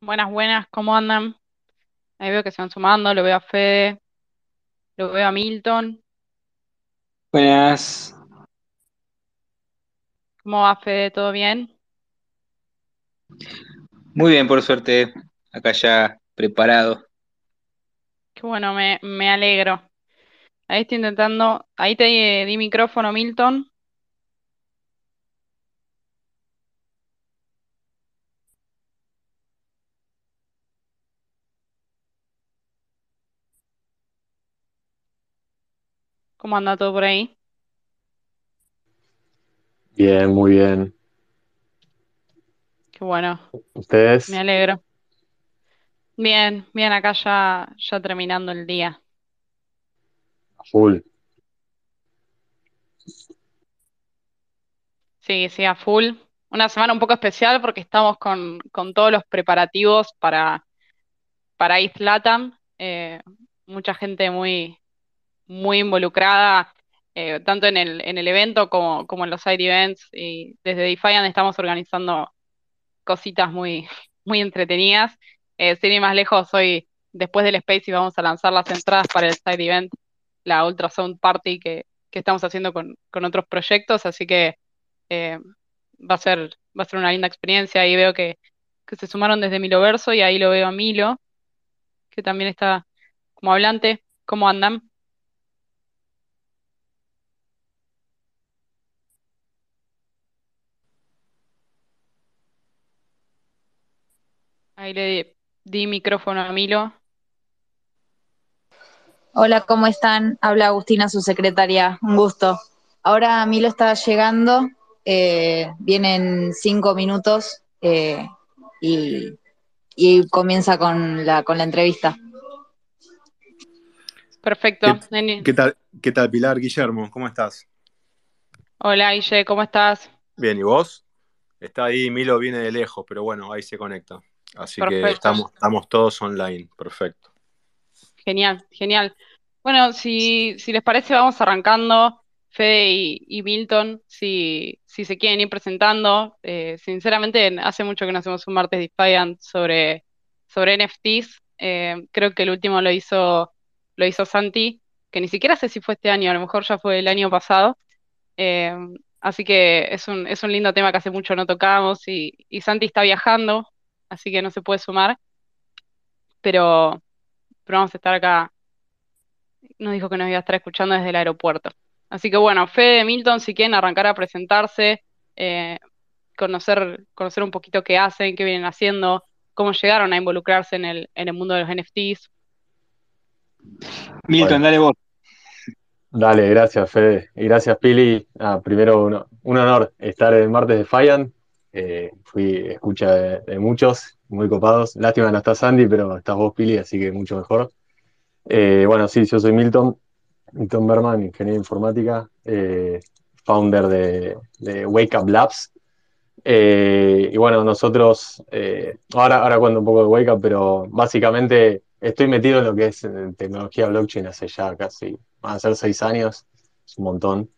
Buenas, buenas, ¿cómo andan? Ahí veo que se van sumando, lo veo a Fede, lo veo a Milton. Buenas. ¿Cómo va Fede? ¿Todo bien? Muy bien, por suerte. Acá ya preparado. Qué bueno, me, me alegro. Ahí estoy intentando, ahí te di, di micrófono, Milton. ¿Cómo anda todo por ahí? Bien, muy bien. Qué bueno, me ¿Ustedes? alegro. Bien, bien, acá ya, ya terminando el día. Full. Sí, sí, a full. Una semana un poco especial porque estamos con, con todos los preparativos para, para East LATAM. Eh, mucha gente muy muy involucrada, eh, tanto en el, en el evento como, como en los side events. Y desde Defiant estamos organizando cositas muy, muy entretenidas. Eh, sin ir más lejos, hoy, después del Space, y vamos a lanzar las entradas para el side event, la Ultrasound Party que, que estamos haciendo con, con otros proyectos. Así que eh, va a ser, va a ser una linda experiencia. Ahí veo que, que se sumaron desde Miloverso y ahí lo veo a Milo, que también está como hablante. ¿Cómo andan? Ahí le di micrófono a Milo. Hola, ¿cómo están? Habla Agustina, su secretaria. Un gusto. Ahora Milo está llegando, eh, vienen cinco minutos eh, y, y comienza con la, con la entrevista. Perfecto. ¿Qué, Neni. qué tal, ¿Qué tal, Pilar? Guillermo, ¿cómo estás? Hola, Guille, ¿cómo estás? Bien, ¿y vos? Está ahí, Milo viene de lejos, pero bueno, ahí se conecta. Así que estamos, estamos todos online, perfecto. Genial, genial. Bueno, si, si les parece, vamos arrancando. Fede y, y Milton, si, si se quieren ir presentando. Eh, sinceramente, hace mucho que no hacemos un martes Defiant sobre, sobre NFTs. Eh, creo que el último lo hizo, lo hizo Santi, que ni siquiera sé si fue este año, a lo mejor ya fue el año pasado. Eh, así que es un, es un lindo tema que hace mucho no tocamos y, y Santi está viajando, así que no se puede sumar, pero, pero vamos a estar acá. Nos dijo que nos iba a estar escuchando desde el aeropuerto. Así que bueno, Fede, Milton, si quieren arrancar a presentarse, eh, conocer, conocer un poquito qué hacen, qué vienen haciendo, cómo llegaron a involucrarse en el, en el mundo de los NFTs. Milton, Bueno. dale vos. Dale, gracias, Fede. Y gracias, Pili. Ah, primero, un, un honor estar el martes de Fiant. Eh, fui escucha de, muchos, muy copados. Lástima no está Sandy, pero estás vos, Pili, así que mucho mejor. Eh, bueno, sí, yo soy Milton, Milton Berman, ingeniero de informática, eh, founder de, Wake Up Labs. Y bueno, nosotros, ahora, ahora cuento un poco de Wake Up, pero básicamente estoy metido en lo que es tecnología blockchain hace ya casi, van a seis años, es un montón.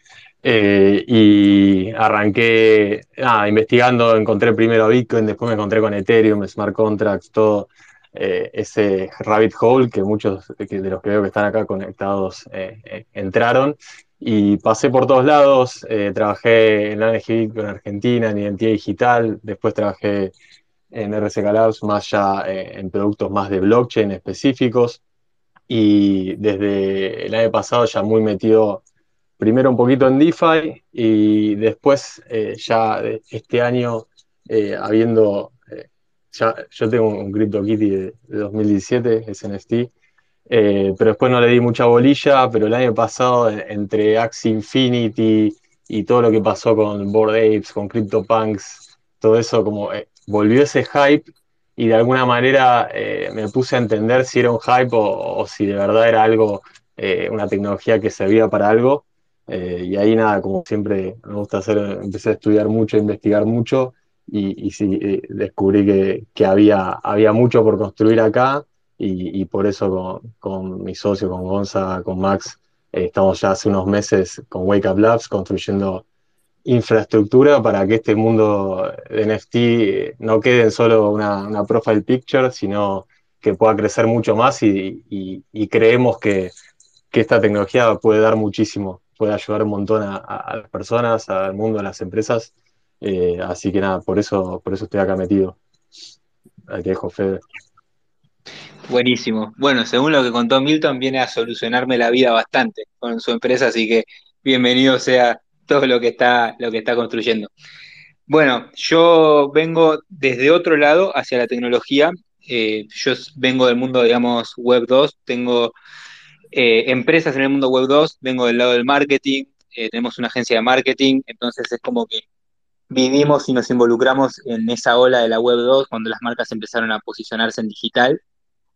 Eh, y arranqué investigando, encontré primero Bitcoin, después me encontré con Ethereum, smart contracts, todo eh, ese rabbit hole que muchos de los que veo que están acá conectados eh, entraron. Y pasé por todos lados, trabajé en la NG en Argentina, en identidad digital, después trabajé en RSK Labs más ya en productos más de blockchain específicos y desde el año pasado ya muy metido primero un poquito en DeFi y después eh, ya este año eh, habiendo, eh, ya, yo tengo un CryptoKitty de, de 2017, es pero después no le di mucha bolilla, pero el año pasado, entre Axie Infinity y todo lo que pasó con Bored Apes, con CryptoPunks, todo eso como volvió ese hype y de alguna manera me puse a entender si era un hype o, o si de verdad era algo, una tecnología que servía para algo. Eh, y ahí nada, como siempre me gusta hacer, empecé a estudiar mucho, a investigar mucho y, y sí, eh, descubrí que, que había, había mucho por construir acá y, y por eso con, con mi socio, con Gonza, con Max, eh, estamos ya hace unos meses con Wake Up Labs construyendo infraestructura para que este mundo de NFT no quede en solo una, una profile picture, sino que pueda crecer mucho más y, y, creemos que, que, esta tecnología puede dar muchísimo, puede ayudar un montón a, las personas, al mundo, a las empresas. Eh, así que nada, por eso, por eso estoy acá metido. Ahí te dejo, Fede. Buenísimo. Bueno, según lo que contó Milton, viene a solucionarme la vida bastante con su empresa, así que bienvenido sea todo lo que está, lo que está construyendo. Bueno, yo vengo desde otro lado hacia la tecnología. Eh, yo vengo del mundo, digamos, Web 2, tengo eh, empresas en el mundo Web 2, vengo del lado del marketing, eh, tenemos una agencia de marketing, entonces es como que vivimos y nos involucramos en esa ola de la Web 2 cuando las marcas empezaron a posicionarse en digital.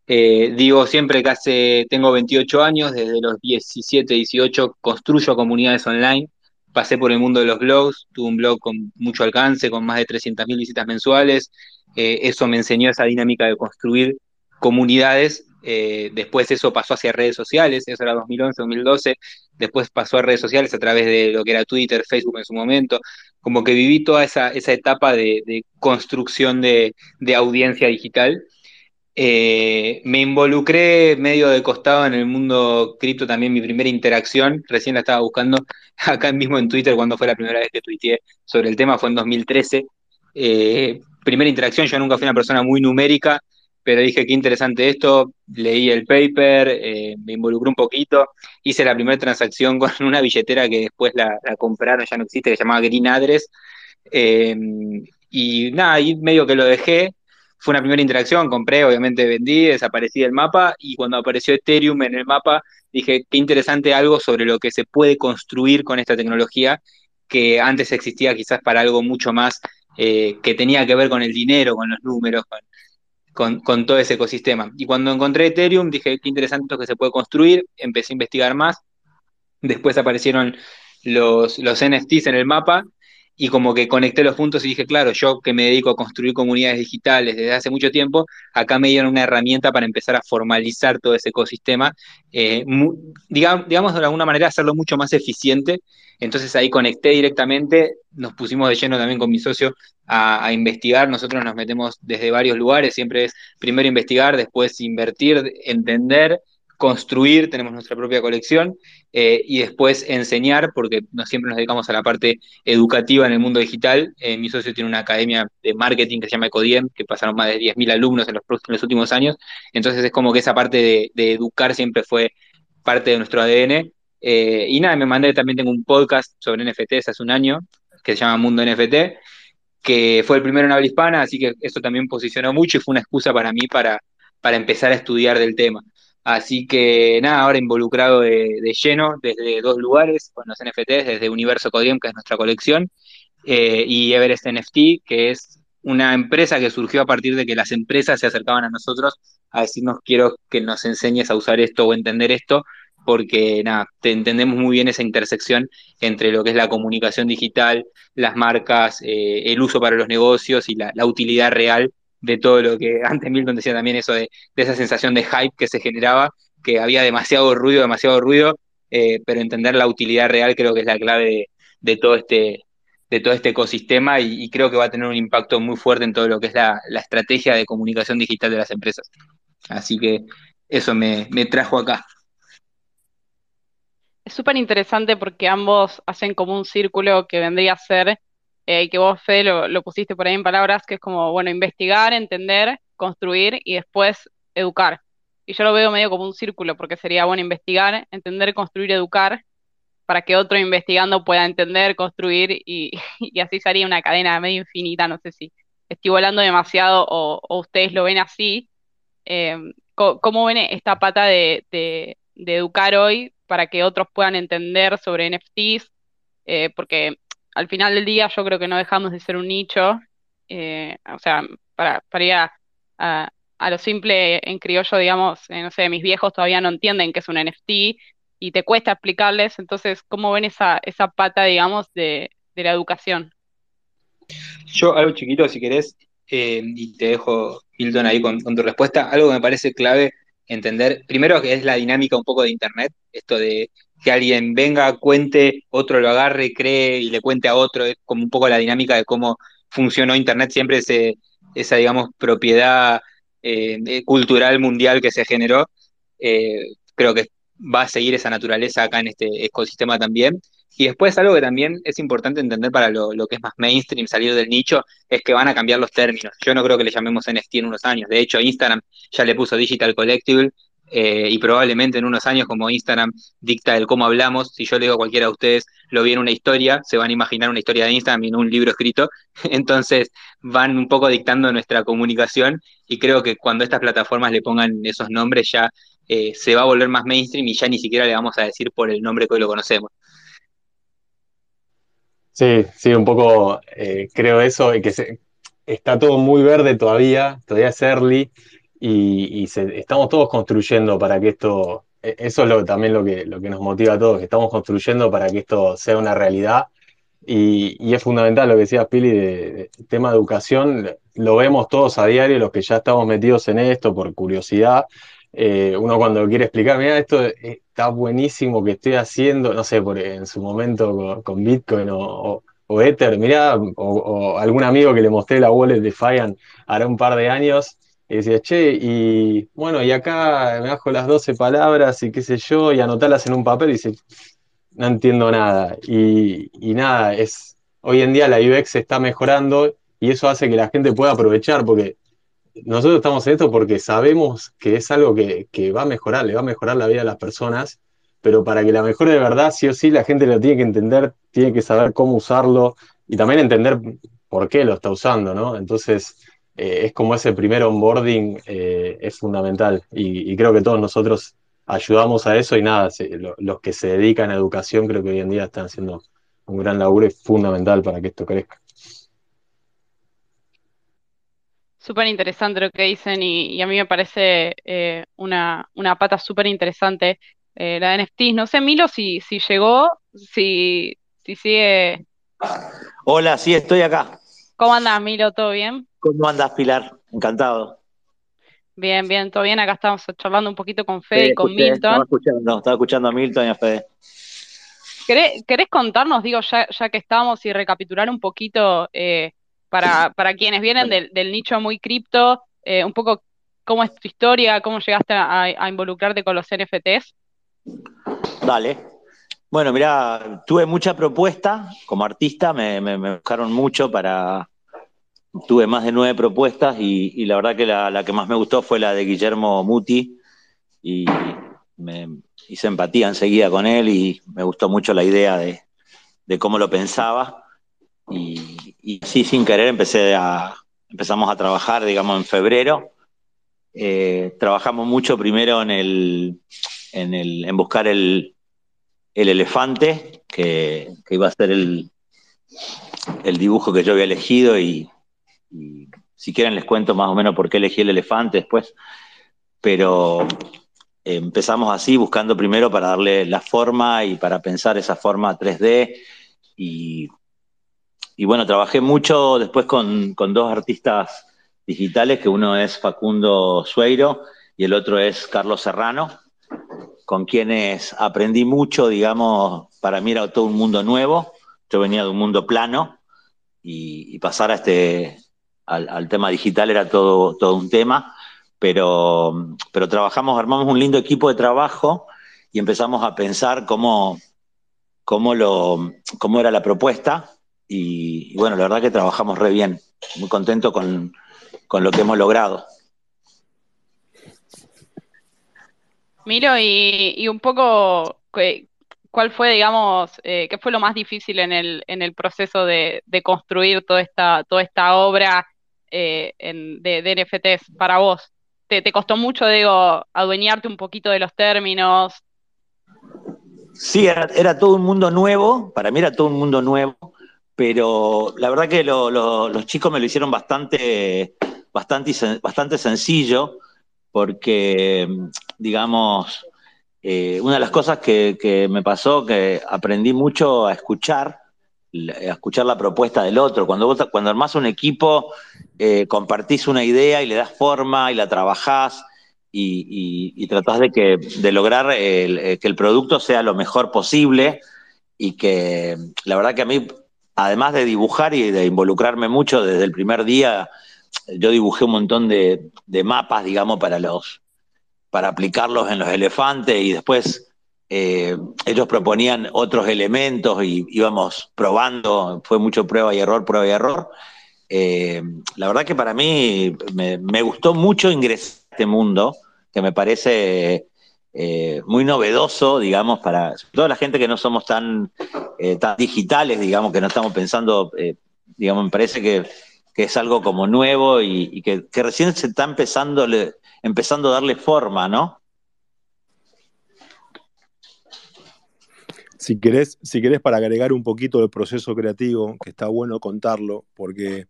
digo siempre que hace, tengo 28 años, desde los 17, 18 construyo comunidades online pasé por el mundo de los blogs, tuve un blog con mucho alcance, con más de 300.000 visitas mensuales. Eh, eso me enseñó esa dinámica de construir comunidades. Eh, después eso pasó hacia redes sociales, eso era 2011, 2012. Después pasó a redes sociales a través de lo que era Twitter, Facebook en su momento. Como que viví toda esa, etapa de, construcción de, de audiencia digital. Eh, me involucré medio de costado en el mundo cripto también, mi primera interacción, recién la estaba buscando acá mismo en Twitter cuando fue la primera vez que tuiteé sobre el tema, fue en 2013. Eh, primera interacción, yo nunca fui una persona muy numérica, pero dije qué interesante esto, leí el paper, eh, me involucré un poquito, hice la primera transacción con una billetera que después la, compraron, ya no existe, que se llamaba Green Address, y nada, ahí medio que lo dejé, fue una primera interacción, compré, obviamente vendí, desaparecí del mapa y cuando apareció Ethereum en el mapa dije, qué interesante algo sobre lo que se puede construir con esta tecnología que antes existía quizás para algo mucho más eh, que tenía que ver con el dinero, con los números, con, con, todo ese ecosistema. Y cuando encontré Ethereum dije, qué interesante esto que se puede construir, empecé a investigar más, después aparecieron los, los NFTs en el mapa y como que conecté los puntos y dije, claro, yo que me dedico a construir comunidades digitales desde hace mucho tiempo, acá me dieron una herramienta para empezar a formalizar todo ese ecosistema, eh, digamos, digamos de alguna manera hacerlo mucho más eficiente. Entonces ahí conecté directamente, nos pusimos de lleno también con mi socio a, a investigar, nosotros nos metemos desde varios lugares, siempre es primero investigar, después invertir, entender construir, tenemos nuestra propia colección, eh, y después enseñar, porque no siempre nos dedicamos a la parte educativa en el mundo digital. Eh, mi socio tiene una academia de marketing que se llama Ecodiem, que pasaron más de 10.000 alumnos en los, últimos años, entonces es como que esa parte de, educar siempre fue parte de nuestro ADN. Eh, y nada, me mandé, también tengo un podcast sobre NFTs hace un año, que se llama Mundo NFT, que fue el primero en habla hispana, así que eso también posicionó mucho y fue una excusa para mí para, para empezar a estudiar del tema. Así que nada, ahora involucrado de, lleno desde dos lugares, con los NFTs, desde Universo Codiem, que es nuestra colección, eh, y Everest NFT, que es una empresa que surgió a partir de que las empresas se acercaban a nosotros a decirnos quiero que nos enseñes a usar esto o entender esto, porque nada, entendemos muy bien esa intersección entre lo que es la comunicación digital, las marcas, eh, el uso para los negocios y la utilidad real de todo lo que antes Milton decía también eso de, esa sensación de hype que se generaba, que había demasiado ruido, demasiado ruido, eh, pero entender la utilidad real creo que es la clave de, todo este de todo este ecosistema y, creo que va a tener un impacto muy fuerte en todo lo que es la, estrategia de comunicación digital de las empresas. Así que eso me, trajo acá. Es súper interesante porque ambos hacen como un círculo que vendría a ser eh, que vos, Fede, lo, pusiste por ahí en palabras, que es como, bueno, investigar, entender, construir y después educar. Y yo lo veo medio como un círculo, porque sería, bueno, investigar, entender, construir, educar, para que otro investigando pueda entender, construir y, y así sería una cadena medio infinita, no sé si estoy volando demasiado o, ustedes lo ven así. Eh, ¿Cómo ven esta pata de, de, educar hoy para que otros puedan entender sobre NFTs? Eh, porque al final del día yo creo que no dejamos de ser un nicho, eh, o sea, para, para ir a, lo simple en criollo, digamos, eh, no sé, mis viejos todavía no entienden qué es un NFT y te cuesta explicarles, entonces, ¿cómo ven esa, esa pata, digamos, de, la educación? Yo, algo chiquito, si querés, eh, y te dejo, Hilton, ahí con, con tu respuesta, algo que me parece clave entender, primero que es la dinámica un poco de Internet, esto de que alguien venga, cuente, otro lo agarre, cree y le cuente a otro, es como un poco la dinámica de cómo funcionó Internet, siempre ese, esa, digamos, propiedad eh, cultural mundial que se generó, eh, creo que va a seguir esa naturaleza acá en este ecosistema también. Y después algo que también es importante entender para lo, que es más mainstream, salir del nicho, es que van a cambiar los términos. Yo no creo que le llamemos NFT en unos años. De hecho, Instagram ya le puso Digital Collectible eh, y probablemente en unos años, como Instagram dicta el cómo hablamos, si yo le digo a cualquiera de ustedes, lo vi en una historia, se van a imaginar una historia de Instagram y no un libro escrito. Entonces van un poco dictando nuestra comunicación y creo que cuando estas plataformas le pongan esos nombres ya eh, se va a volver más mainstream y ya ni siquiera le vamos a decir por el nombre que hoy lo conocemos. Sí, sí, un poco eh, creo eso, que está todo muy verde todavía, todavía es early, y, estamos todos construyendo para que esto, e, eso es lo, también lo que, lo que nos motiva a todos, que estamos construyendo para que esto sea una realidad, y, es fundamental lo que decías, Pili, de, tema de educación, lo vemos todos a diario, los que ya estamos metidos en esto por curiosidad, eh, uno cuando quiere explicar, mira, esto está buenísimo que estoy haciendo, no sé, por, en su momento con, Bitcoin o, Ether, mira, o, algún amigo que le mostré la wallet de Fian hará un par de años, y che, y bueno, y acá me bajo las 12 palabras y qué sé yo, y anotarlas en un papel y dice, no entiendo nada. Y, y nada, es, hoy en día la UX está mejorando y eso hace que la gente pueda aprovechar, porque nosotros estamos en esto porque sabemos que es algo que, va a mejorar, le va a mejorar la vida a las personas, pero para que la mejore de verdad, sí o sí, la gente lo tiene que entender, tiene que saber cómo usarlo y también entender por qué lo está usando, ¿no? Entonces, eh, es como ese primer onboarding eh, es fundamental y, creo que todos nosotros ayudamos a eso y nada, los que se dedican a educación creo que hoy en día están haciendo un gran laburo y fundamental para que esto crezca. Súper interesante lo que dicen y, a mí me parece eh, una, pata súper interesante eh, la de NFTs. No sé, Milo, si, si llegó, si, si sigue. Hola, sí, estoy acá. ¿Cómo andas, Milo? ¿Todo bien? ¿Cómo andas, Pilar? Encantado. Bien, bien, todo bien. Acá estamos charlando un poquito con Fede y con Milton. Estaba escuchando, estaba escuchando a Milton y a Fede. ¿Querés, contarnos, digo, ya, ya que estamos y recapitular un poquito eh, para, quienes vienen del, nicho muy cripto, eh, un poco cómo es tu historia, cómo llegaste a, involucrarte con los NFTs. Dale. Bueno, mira, tuve mucha propuesta como artista, me, buscaron mucho para... Tuve más de nueve propuestas y, la verdad que la, que más me gustó fue la de Guillermo Muti y me hice empatía enseguida con él y me gustó mucho la idea de, de cómo lo pensaba y, sí, sin querer empecé a, empezamos a trabajar, digamos, en febrero. Eh, trabajamos mucho primero en, en, el, en buscar el, el elefante, que, iba a ser el, el, dibujo que yo había elegido y, si quieren les cuento más o menos por qué elegí el elefante después, pero empezamos así, buscando primero para darle la forma y para pensar esa forma 3D y y bueno, trabajé mucho después con, dos artistas digitales, que uno es Facundo Sueiro y el otro es Carlos Serrano, con quienes aprendí mucho, digamos, para mí era todo un mundo nuevo, yo venía de un mundo plano y, pasar a este, al, tema digital era todo, todo un tema, pero, pero trabajamos, armamos un lindo equipo de trabajo y empezamos a pensar cómo, cómo, lo, cómo era la propuesta y, bueno, la verdad que trabajamos re bien, muy contento con, lo que hemos logrado. Miro, y, un poco, ¿cuál fue, digamos, eh, qué fue lo más difícil en el, en el proceso de, construir toda esta, toda esta obra eh, de, NFTs para vos? ¿Te, ¿Te, costó mucho, digo, adueñarte un poquito de los términos? Sí, era, era, todo un mundo nuevo, para mí era todo un mundo nuevo, pero la verdad que los chicos me lo hicieron bastante, bastante, bastante sencillo, porque, digamos, eh, una de las cosas que, me pasó, que aprendí mucho a escuchar, a escuchar la propuesta del otro. Cuando, vos, cuando armás un equipo, eh, compartís una idea y le das forma y la trabajás, y, y, tratás de, que, de lograr eh, que el producto sea lo mejor posible y que la verdad que a mí, además de dibujar y de involucrarme mucho desde el primer día, yo dibujé un montón de, mapas, digamos, para los para aplicarlos en los elefantes y después eh, ellos proponían otros elementos y íbamos probando, fue mucho prueba y error, prueba y error. Eh, la verdad que para mí me, gustó mucho ingresar a este mundo, que me parece eh, muy novedoso, digamos, para toda la gente que no somos tan, eh, tan digitales, digamos, que no estamos pensando, digamos, me parece que, es algo como nuevo y, que, recién se está empezando, empezando a darle forma, ¿no? Si querés, si para agregar un poquito del proceso creativo, que está bueno contarlo, porque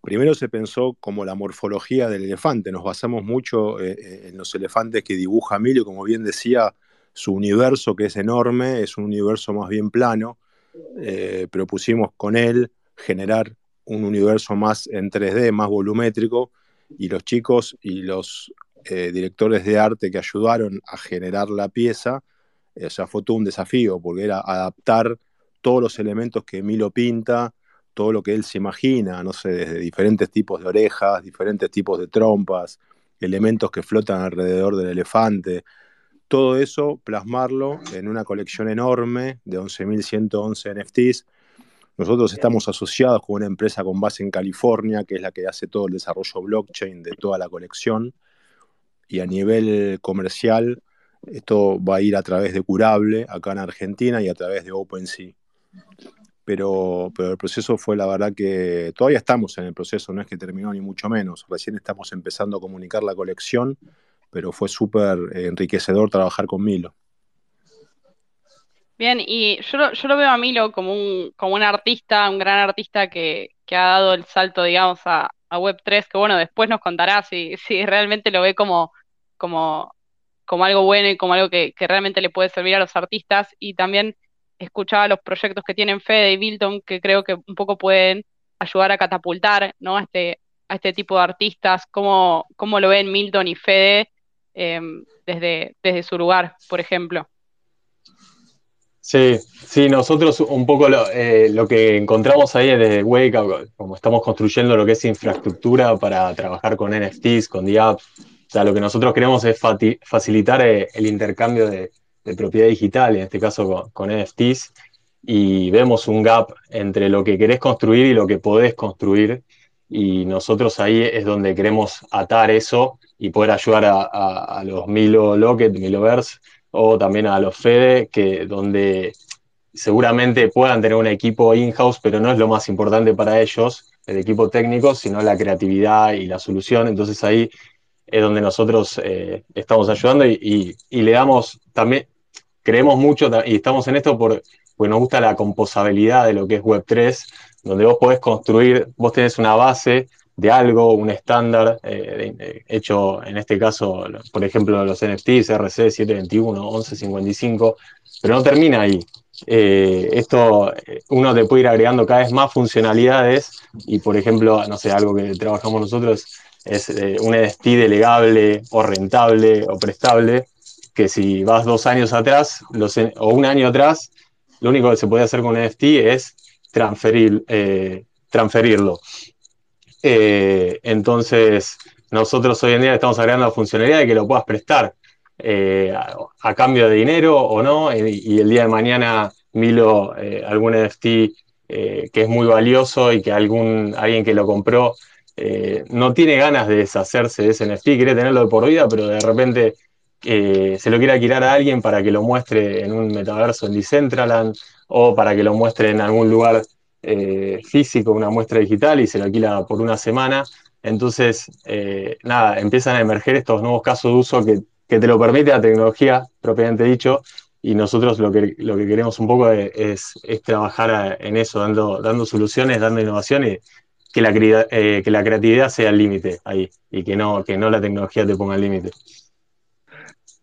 Primero se pensó como la morfología del elefante, nos basamos mucho eh, eh, en los elefantes que dibuja Emilio, como bien decía, su universo que es enorme, es un universo más bien plano, eh, propusimos con él generar un universo más en 3D, más volumétrico, y los chicos y los directores de arte que ayudaron a generar la pieza, o sea, fue todo un desafío, porque era adaptar todos los elementos que Emilio pinta, todo lo que él se imagina, no sé, desde diferentes tipos de orejas, diferentes tipos de trompas, elementos que flotan alrededor del elefante, todo eso plasmarlo en una colección enorme de 11.111 NFTs. Nosotros estamos asociados con una empresa con base en California, que es la que hace todo el desarrollo blockchain de toda la colección. Y a nivel comercial, esto va a ir a través de Curable, acá en Argentina, y a través de OpenSea pero, pero el proceso fue la verdad que todavía estamos en el proceso, no es que terminó ni mucho menos, recién estamos empezando a comunicar la colección, pero fue súper enriquecedor trabajar con Milo. Bien, y yo, lo veo a Milo como un, como un artista, un gran artista que, ha dado el salto, digamos, a, Web3, que bueno, después nos contará si, si realmente lo ve como, como, como algo bueno y como algo que, realmente le puede servir a los artistas. Y también escuchaba los proyectos que tienen Fede y Milton, que creo que un poco pueden ayudar a catapultar ¿no? a, este, este tipo de artistas, cómo, cómo lo ven Milton y Fede em, desde, desde su lugar, por ejemplo. Sí, sí, nosotros un poco lo, eh, que encontramos ahí desde Wake, como estamos construyendo lo que es infraestructura para trabajar con NFTs, con DApps, o sea, lo que nosotros queremos es facilitar eh, el intercambio de, propiedad digital, en este caso con, NFTs, y vemos un gap entre lo que querés construir y lo que podés construir, y nosotros ahí es donde queremos atar eso y poder ayudar a, los Milo Locket, Miloverse, o también a los Fede, que donde seguramente puedan tener un equipo in-house, pero no es lo más importante para ellos, el equipo técnico, sino la creatividad y la solución. Entonces ahí es donde nosotros eh, estamos ayudando y, le damos también, creemos mucho y estamos en esto por, porque nos gusta la composabilidad de lo que es Web3, donde vos podés construir, vos tenés una base de algo, un estándar eh, hecho en este caso, por ejemplo, los NFTs, RC 721, 1155, pero no termina ahí. Eh, esto uno te puede ir agregando cada vez más funcionalidades y, por ejemplo, no sé, algo que trabajamos nosotros es eh, un NFT delegable o rentable o prestable que si vas dos años atrás o un año atrás, lo único que se puede hacer con un NFT es transferir, eh, transferirlo. Eh, entonces, nosotros hoy en día estamos agregando la funcionalidad de que lo puedas prestar a, cambio de dinero o no, y, el día de mañana Milo algún NFT que es muy valioso y que algún, alguien que lo compró no tiene ganas de deshacerse de ese NFT, quiere tenerlo de por vida, pero de repente se lo quiera alquilar a alguien para que lo muestre en un metaverso en Decentraland o para que lo muestre en algún lugar eh, físico, una muestra digital y se lo alquila por una semana. Entonces, eh, nada, empiezan a emerger estos nuevos casos de uso que, te lo permite la tecnología, propiamente dicho, y nosotros lo que, lo que queremos un poco es, trabajar en eso, dando, dando soluciones, dando innovaciones, que la, eh, que la creatividad sea el límite ahí y que no, que no la tecnología te ponga el límite.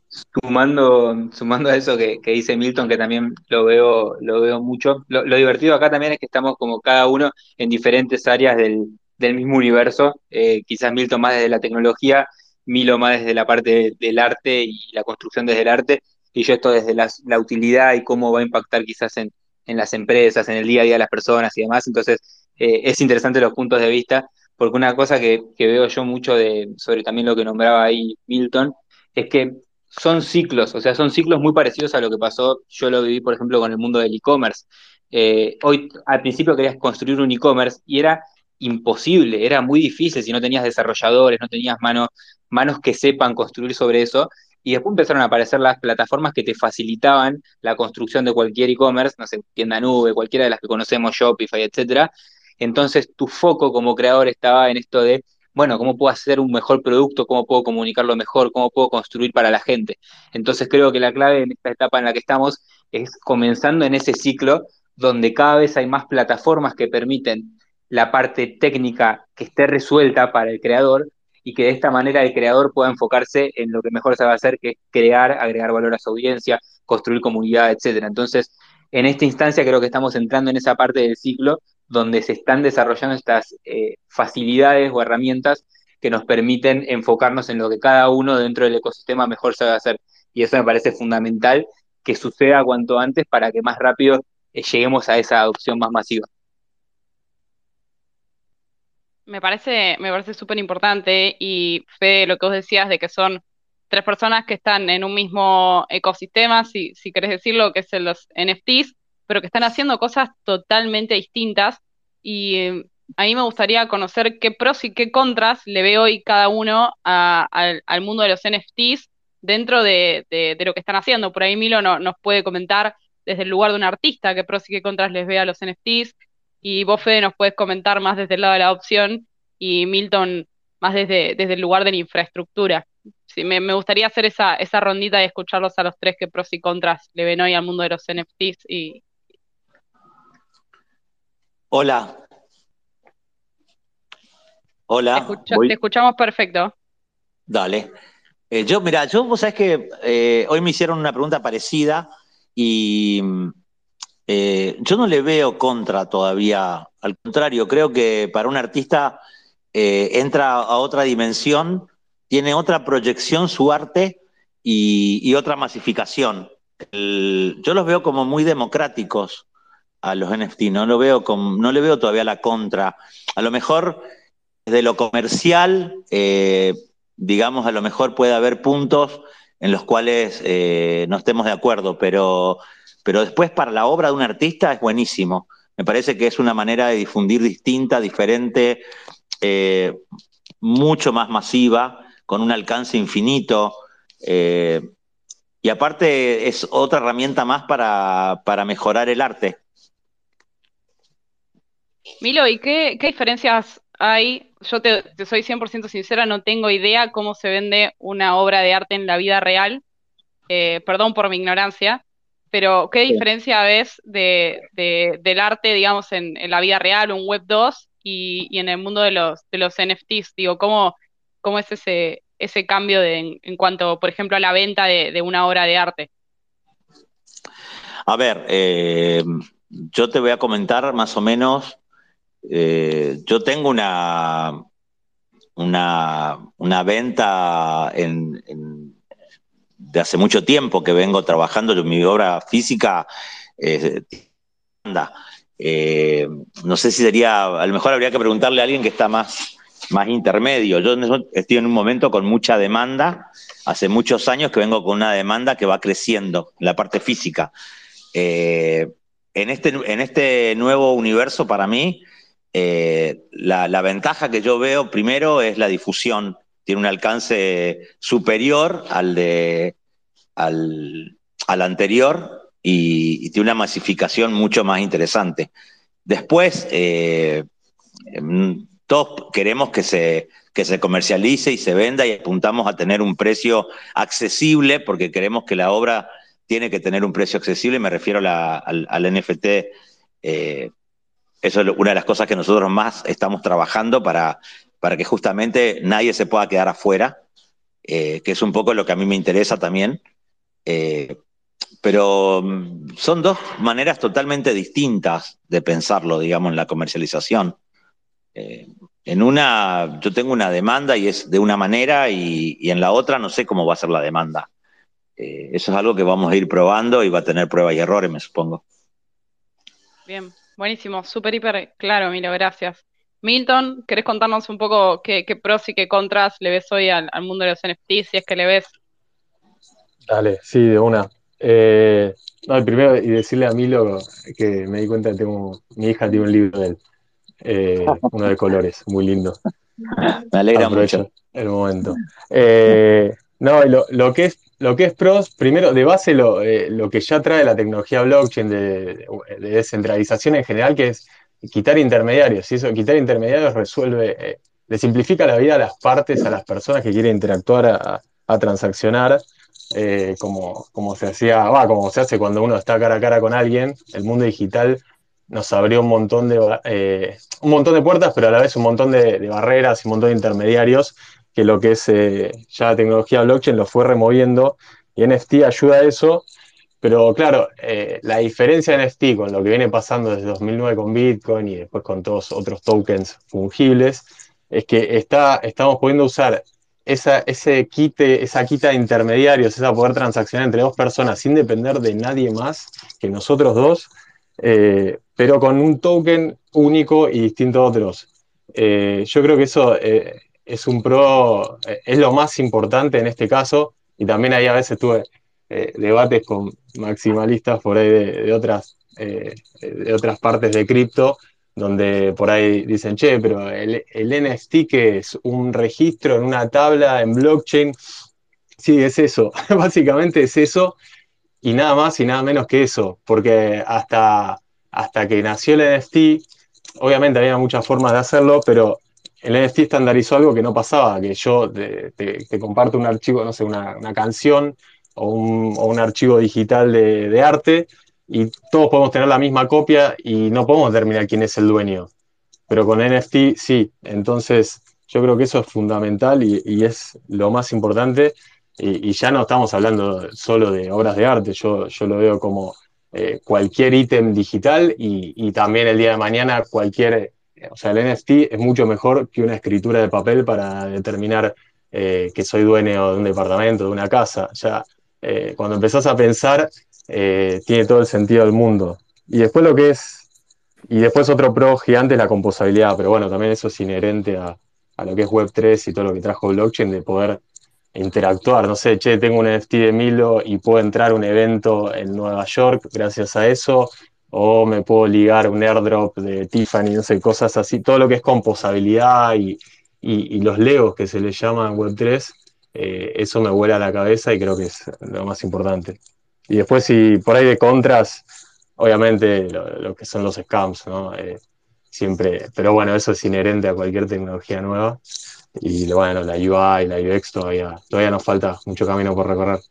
Sumando, sumando a eso que, dice Milton, que también lo veo, lo veo mucho, lo, divertido acá también es que estamos como cada uno en diferentes áreas del, mismo universo, eh, quizás Milton más desde la tecnología Milo más desde la parte del arte y la construcción desde el arte, y yo esto desde la, utilidad y cómo va a impactar quizás en, las empresas, en el día a día de las personas y demás. Entonces, eh, es interesante los puntos de vista, porque una cosa que, veo yo mucho sobre también lo que nombraba ahí Milton, es que son ciclos, o sea, son ciclos muy parecidos a lo que pasó, yo lo viví, por ejemplo, con el mundo del e-commerce. Eh, hoy, al principio querías construir un e-commerce y era imposible, era muy difícil si no tenías desarrolladores, no tenías manos, manos que sepan construir sobre eso. Y después empezaron a aparecer las plataformas que te facilitaban la construcción de cualquier e-commerce, no sé, tienda nube, cualquiera de las que conocemos, Shopify, etcétera. Entonces tu foco como creador estaba en esto de, bueno, ¿cómo puedo hacer un mejor producto? ¿Cómo puedo comunicarlo mejor? ¿Cómo puedo construir para la gente? Entonces creo que la clave en esta etapa en la que estamos es comenzando en ese ciclo donde cada vez hay más plataformas que permiten la parte técnica que esté resuelta para el creador y que de esta manera el creador pueda enfocarse en lo que mejor sabe hacer, que es crear, agregar valor a su audiencia, construir comunidad, etcétera. Entonces, en esta instancia creo que estamos entrando en esa parte del ciclo donde se están desarrollando estas eh, facilidades o herramientas que nos permiten enfocarnos en lo que cada uno dentro del ecosistema mejor sabe hacer. Y eso me parece fundamental que suceda cuanto antes para que más rápido eh, lleguemos a esa adopción más masiva. Me parece, me parece súper importante y Fede, lo que vos decías de que son tres personas que están en un mismo ecosistema, si, si querés decirlo, que es los NFTs, pero que están haciendo cosas totalmente distintas y eh, a mí me gustaría conocer qué pros y qué contras le ve hoy cada uno al, mundo de los NFTs dentro de, lo que están haciendo. Por ahí Milo no, nos puede comentar desde el lugar de un artista qué pros y qué contras les ve a los NFTs y vos, Fede, nos puedes comentar más desde el lado de la opción y Milton más desde, desde el lugar de la infraestructura. Sí, me, gustaría hacer esa, esa rondita y escucharlos a los tres qué pros y contras le ven hoy al mundo de los NFTs. Y... Hola. Hola. Te, escuchamos perfecto. Dale. Eh, yo, mira, yo, vos sabés que eh, hoy me hicieron una pregunta parecida y eh, yo no le veo contra todavía, al contrario, creo que para un artista entra a otra dimensión, tiene otra proyección su arte y, otra masificación. yo los veo como muy democráticos a los NFT, no, lo veo no le veo todavía la contra. A lo mejor desde lo comercial, eh, digamos, a lo mejor puede haber puntos en los cuales no estemos de acuerdo, pero pero después para la obra de un artista es buenísimo. Me parece que es una manera de difundir distinta, diferente, eh, mucho más masiva, con un alcance infinito. Eh, y aparte es otra herramienta más para, mejorar el arte. Milo, ¿y qué, diferencias hay? Yo te, te soy 100% sincera, no tengo idea cómo se vende una obra de arte en la vida real. Eh, perdón por mi ignorancia, pero ¿qué diferencia ves de, del arte, digamos, en, la vida real en Web 2 y, en el mundo de los, de los NFTs? Digo, ¿cómo, cómo es ese, ese cambio en, cuanto, por ejemplo, a la venta de, una obra de arte? A ver, eh, yo te voy a comentar más o menos, eh, yo tengo una, una, una venta en de hace mucho tiempo que vengo trabajando mi obra física. Eh, eh, no sé si sería, a lo mejor habría que preguntarle a alguien que está más, más intermedio. Yo estoy en un momento con mucha demanda, hace muchos años que vengo con una demanda que va creciendo en la parte física. Eh, en, este, en este nuevo universo, para mí, la, la, ventaja que yo veo primero es la difusión tiene un alcance superior al, de, al, anterior y, tiene una masificación mucho más interesante. Después, eh, em, todos queremos que se, que se comercialice y se venda y apuntamos a tener un precio accesible porque queremos que la obra tiene que tener un precio accesible, me refiero al, NFT. Eh, eso es una de las cosas que nosotros más estamos trabajando para para que justamente nadie se pueda quedar afuera, eh, que es un poco lo que a mí me interesa también. Eh, pero mm, son dos maneras totalmente distintas de pensarlo, digamos, en la comercialización. Eh, en una yo tengo una demanda y es de una manera y, en la otra no sé cómo va a ser la demanda. Eso es algo que vamos a ir probando y va a tener pruebas y errores, me supongo. Bien, buenísimo, súper, hiper claro, Milo, gracias. Milton, ¿querés contarnos un poco qué, pros y qué contras le ves hoy al, mundo de los NFTs, si es que le ves? Dale, sí, de una. Eh, no, primero, y decirle a Milo que me di cuenta que tengo, mi hija tiene un libro de él, eh, uno de colores, muy lindo. Me alegra mucho. El momento. Eh, no, lo, que es, lo que es pros, primero, de base lo, lo que ya trae la tecnología blockchain de, de descentralización en general, que es quitar intermediarios. Quitar intermediarios resuelve, eh, le simplifica la vida a las partes, a las personas que quieren interactuar, a, transaccionar, eh, como, como se hacía, va, como se hace cuando uno está cara a cara con alguien. El mundo digital nos abrió un montón de, eh, un montón de puertas, pero a la vez un montón de barreras y un montón de intermediarios que lo que es ya la tecnología blockchain lo fue removiendo y NFT ayuda a eso pero claro, eh, la diferencia en NFT con lo que viene pasando desde 2009 con Bitcoin y después con todos otros tokens fungibles, es que está, estamos pudiendo usar esa, ese quite, esa quita de intermediarios, esa poder transaccionar entre dos personas sin depender de nadie más que nosotros dos, eh, pero con un token único y distinto a otros. Eh, yo creo que eso es un pro, es lo más importante en este caso, y también ahí a veces tuve eh, debates con maximalistas por ahí de, otras, eh, de otras partes de cripto, donde por ahí dicen, che, pero el, el NFT que es un registro en una tabla en blockchain, sí, es eso, básicamente es eso, y nada más y nada menos que eso, porque hasta, hasta que nació el NFT, obviamente había muchas formas de hacerlo, pero el NFT estandarizó algo que no pasaba, que yo te, comparto un archivo, no sé, una, canción o un, archivo digital de, arte y todos podemos tener la misma copia y no podemos determinar quién es el dueño. Pero con NFT sí, entonces yo creo que eso es fundamental y, es lo más importante. Y, ya no estamos hablando solo de obras de arte, yo, yo lo veo como eh, cualquier ítem digital y, también el día de mañana cualquier, o sea, el NFT es mucho mejor que una escritura de papel para determinar eh, que soy dueño de un departamento, de una casa. Ya eh, cuando empezás a pensar, eh, tiene todo el sentido del mundo. Y después lo que es, y después otro pro gigante es la composabilidad, pero bueno, también eso es inherente a, lo que es Web3 y todo lo que trajo blockchain, de poder interactuar. No sé, che, tengo un NFT de Milo y puedo entrar a un evento en Nueva York gracias a eso, o me puedo ligar un airdrop de Tiffany, no sé, cosas así. Todo lo que es composabilidad y, y, y los legos que se le llaman Web3 eh, eso me vuela a la cabeza y creo que es lo más importante. Y después, si por ahí de contras, obviamente lo, que son los scams, ¿no? Eh, siempre, pero bueno, eso es inherente a cualquier tecnología nueva. Y bueno, la UI y la UX todavía, todavía nos falta mucho camino por recorrer.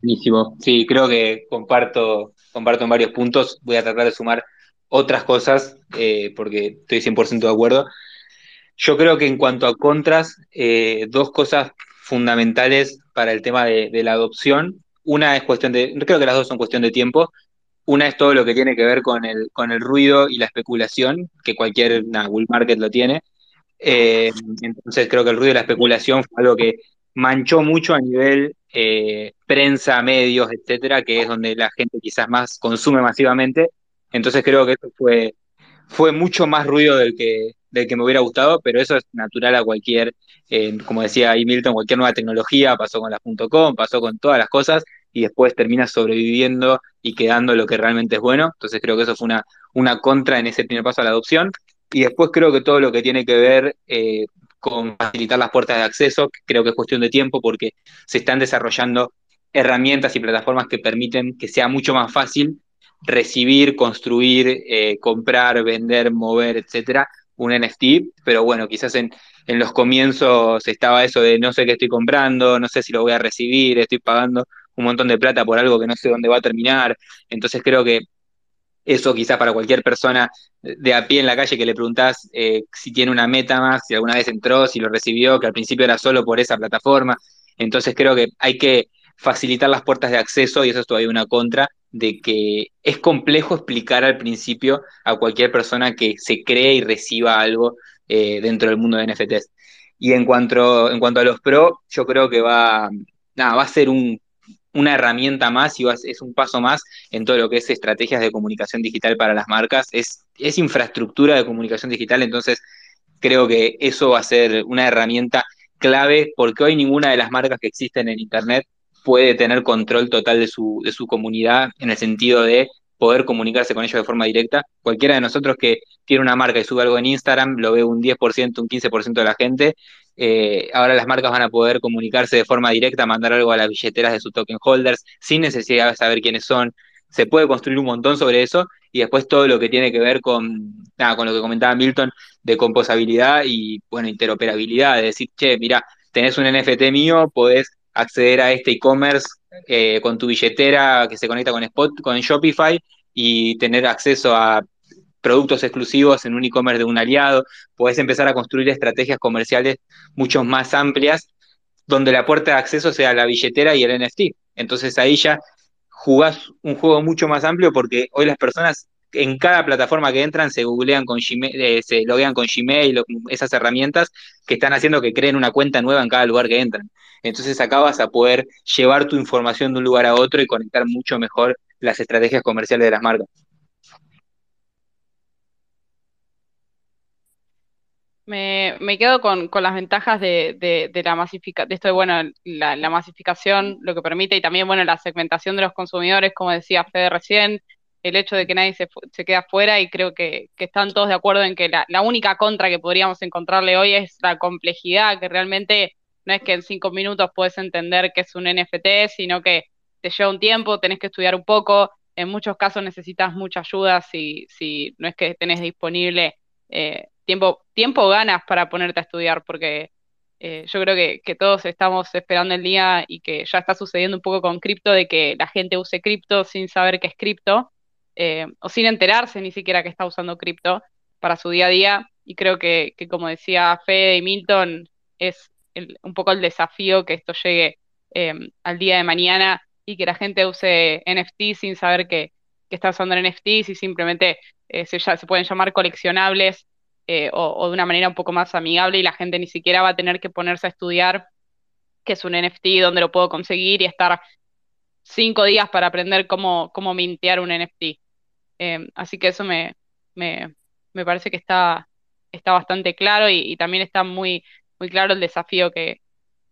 Buenísimo. Sí, creo que comparto, comparto en varios puntos. Voy a tratar de sumar otras cosas eh, porque estoy 100% de acuerdo. Yo creo que en cuanto a contras, eh, dos cosas fundamentales para el tema de, la adopción. Una es cuestión de, creo que las dos son cuestión de tiempo. Una es todo lo que tiene que ver con el, con el ruido y la especulación, que cualquier bull market lo tiene. Eh, entonces creo que el ruido y la especulación fue algo que manchó mucho a nivel eh, prensa, medios, etcétera, que es donde la gente quizás más consume masivamente. Entonces creo que eso fue, fue mucho más ruido del que, del que me hubiera gustado, pero eso es natural a cualquier, eh, como decía ahí Milton, cualquier nueva tecnología, pasó con las .com, pasó con todas las cosas, y después termina sobreviviendo y quedando lo que realmente es bueno. Entonces creo que eso fue una, una contra en ese primer paso a la adopción. Y después creo que todo lo que tiene que ver eh, con facilitar las puertas de acceso, creo que es cuestión de tiempo porque se están desarrollando herramientas y plataformas que permiten que sea mucho más fácil recibir, construir, eh, comprar, vender, mover, etcétera, un NFT, pero bueno, quizás en, los comienzos estaba eso de no sé qué estoy comprando, no sé si lo voy a recibir, estoy pagando un montón de plata por algo que no sé dónde va a terminar. Entonces creo que eso quizás para cualquier persona de a pie en la calle que le preguntás eh, si tiene una meta más, si alguna vez entró, si lo recibió, que al principio era solo por esa plataforma. Entonces creo que hay que facilitar las puertas de acceso y eso es todavía una contra de que es complejo explicar al principio a cualquier persona que se cree y reciba algo eh, dentro del mundo de NFTs. Y en cuanto, en cuanto a los pro, yo creo que va, nada, va a ser una herramienta más y es un paso más en todo lo que es estrategias de comunicación digital para las marcas. Es, es infraestructura de comunicación digital, entonces creo que eso va a ser una herramienta clave porque hoy ninguna de las marcas que existen en Internet puede tener control total de su, de su comunidad en el sentido de poder comunicarse con ellos de forma directa. Cualquiera de nosotros que tiene una marca y sube algo en Instagram, lo ve un 10%, un 15% de la gente. Eh, ahora las marcas van a poder comunicarse de forma directa, mandar algo a las billeteras de sus token holders sin necesidad de saber quiénes son. Se puede construir un montón sobre eso y después todo lo que tiene que ver con, nada, con lo que comentaba Milton de composabilidad y, bueno, interoperabilidad, de decir, che, mira, tenés un NFT mío, podés acceder a este e-commerce eh, con tu billetera que se conecta con Spot, con Shopify y tener acceso a productos exclusivos en un e-commerce de un aliado, puedes empezar a construir estrategias comerciales mucho más amplias donde la puerta de acceso sea la billetera y el NFT. Entonces ahí ya jugás un juego mucho más amplio porque hoy las personas en cada plataforma que entran se googlean con Gmail, eh, se loguean con Gmail, esas herramientas que están haciendo que creen una cuenta nueva en cada lugar que entran. Entonces acá vas a poder llevar tu información de un lugar a otro y conectar mucho mejor las estrategias comerciales de las marcas. Me, quedo con, las ventajas de, la masificación, de esto de, bueno, la, masificación, lo que permite, y también, bueno, la segmentación de los consumidores, como decía Fede recién, el hecho de que nadie se, se queda fuera, y creo que, están todos de acuerdo en que la, única contra que podríamos encontrarle hoy es la complejidad, que realmente no es que en cinco minutos puedes entender que es un NFT, sino que te lleva un tiempo, tenés que estudiar un poco, en muchos casos necesitas mucha ayuda si, si no es que tenés disponible eh, tiempo, tiempo ganas para ponerte a estudiar, porque eh, yo creo que, todos estamos esperando el día y que ya está sucediendo un poco con cripto, de que la gente use cripto sin saber qué es cripto, eh, o sin enterarse ni siquiera que está usando cripto para su día a día. Y creo que, como decía Fede y Milton, es un poco el desafío que esto llegue eh, al día de mañana y que la gente use NFT sin saber que, está usando NFTs y simplemente se, se pueden llamar coleccionables eh, o, de una manera un poco más amigable y la gente ni siquiera va a tener que ponerse a estudiar qué es un NFT, dónde lo puedo conseguir y estar cinco días para aprender cómo, cómo mintear un NFT. Em, así que eso me, me, me, parece que está, está bastante claro y, también está muy, muy claro el desafío que,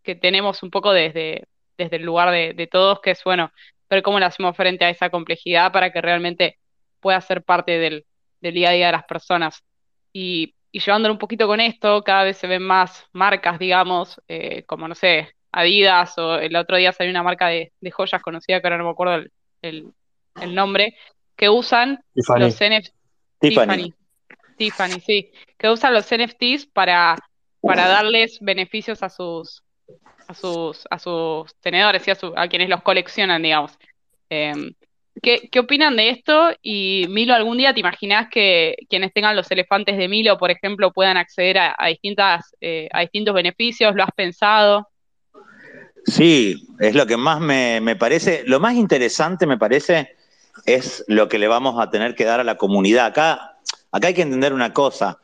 que tenemos un poco desde, desde el lugar de, de, todos, que es, bueno, ver cómo le hacemos frente a esa complejidad para que realmente pueda ser parte del, del día a día de las personas. Y, llevándolo un poquito con esto, cada vez se ven más marcas, digamos, eh, como no sé, Adidas o el otro día salió una marca de, joyas conocida que ahora no me acuerdo el, nombre, que usan los NFTs. Tiffany. Tiffany, sí. Que usan los NFTs para, para darles beneficios a sus a sus a sus tenedores y a, a quienes los coleccionan, digamos. Em, ¿Qué, opinan de esto? Y Milo, ¿algún día te imaginas que quienes tengan los elefantes de Milo, por ejemplo, puedan acceder a, distintas, eh, a distintos beneficios? ¿Lo has pensado? Sí, es lo que más me, parece, lo más interesante me parece es lo que le vamos a tener que dar a la comunidad. Acá, acá hay que entender una cosa,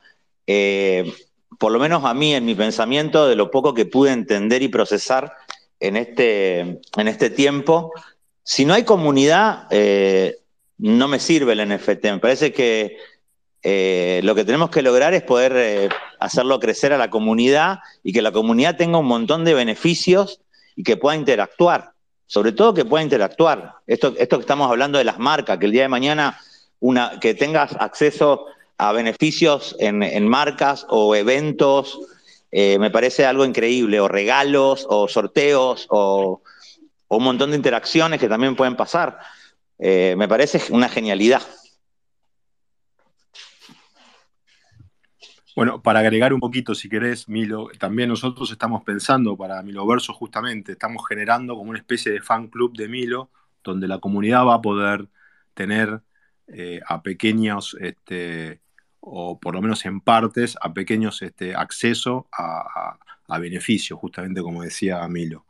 eh, por lo menos a mí en mi pensamiento, de lo poco que pude entender y procesar en este, en este tiempo, si no hay comunidad, eh, no me sirve el NFT. Me parece que eh, lo que tenemos que lograr es poder hacerlo crecer a la comunidad y que la comunidad tenga un montón de beneficios y que pueda interactuar. Sobre todo que pueda interactuar. Esto, esto que estamos hablando de las marcas, que el día de mañana una, que tengas acceso a beneficios en, marcas o eventos, me parece algo increíble, o regalos, o sorteos, o, o un montón de interacciones que también pueden pasar. Eh, me parece una genialidad. Bueno, para agregar un poquito, si querés, Milo, también nosotros estamos pensando para Milo Verso justamente, estamos generando como una especie de fan club de Milo, donde la comunidad va a poder tener eh, a pequeños, este, o por lo menos en partes, a pequeños este, acceso a, beneficios, justamente como decía Milo.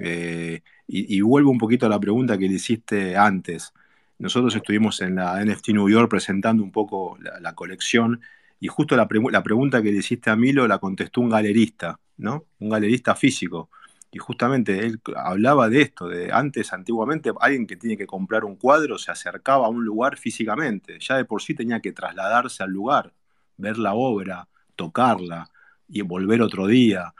Eh, y, vuelvo un poquito a la pregunta que le hiciste antes. nosotros estuvimos en la NFT New York presentando un poco la, colección y justo la, pregunta que le hiciste a Milo la contestó un galerista, ¿no? Un galerista físico. Y justamente él hablaba de esto, de antes, antiguamente, alguien que tiene que comprar un cuadro se acercaba a un lugar físicamente, ya de por sí tenía que trasladarse al lugar, ver la obra, tocarla y volver otro día.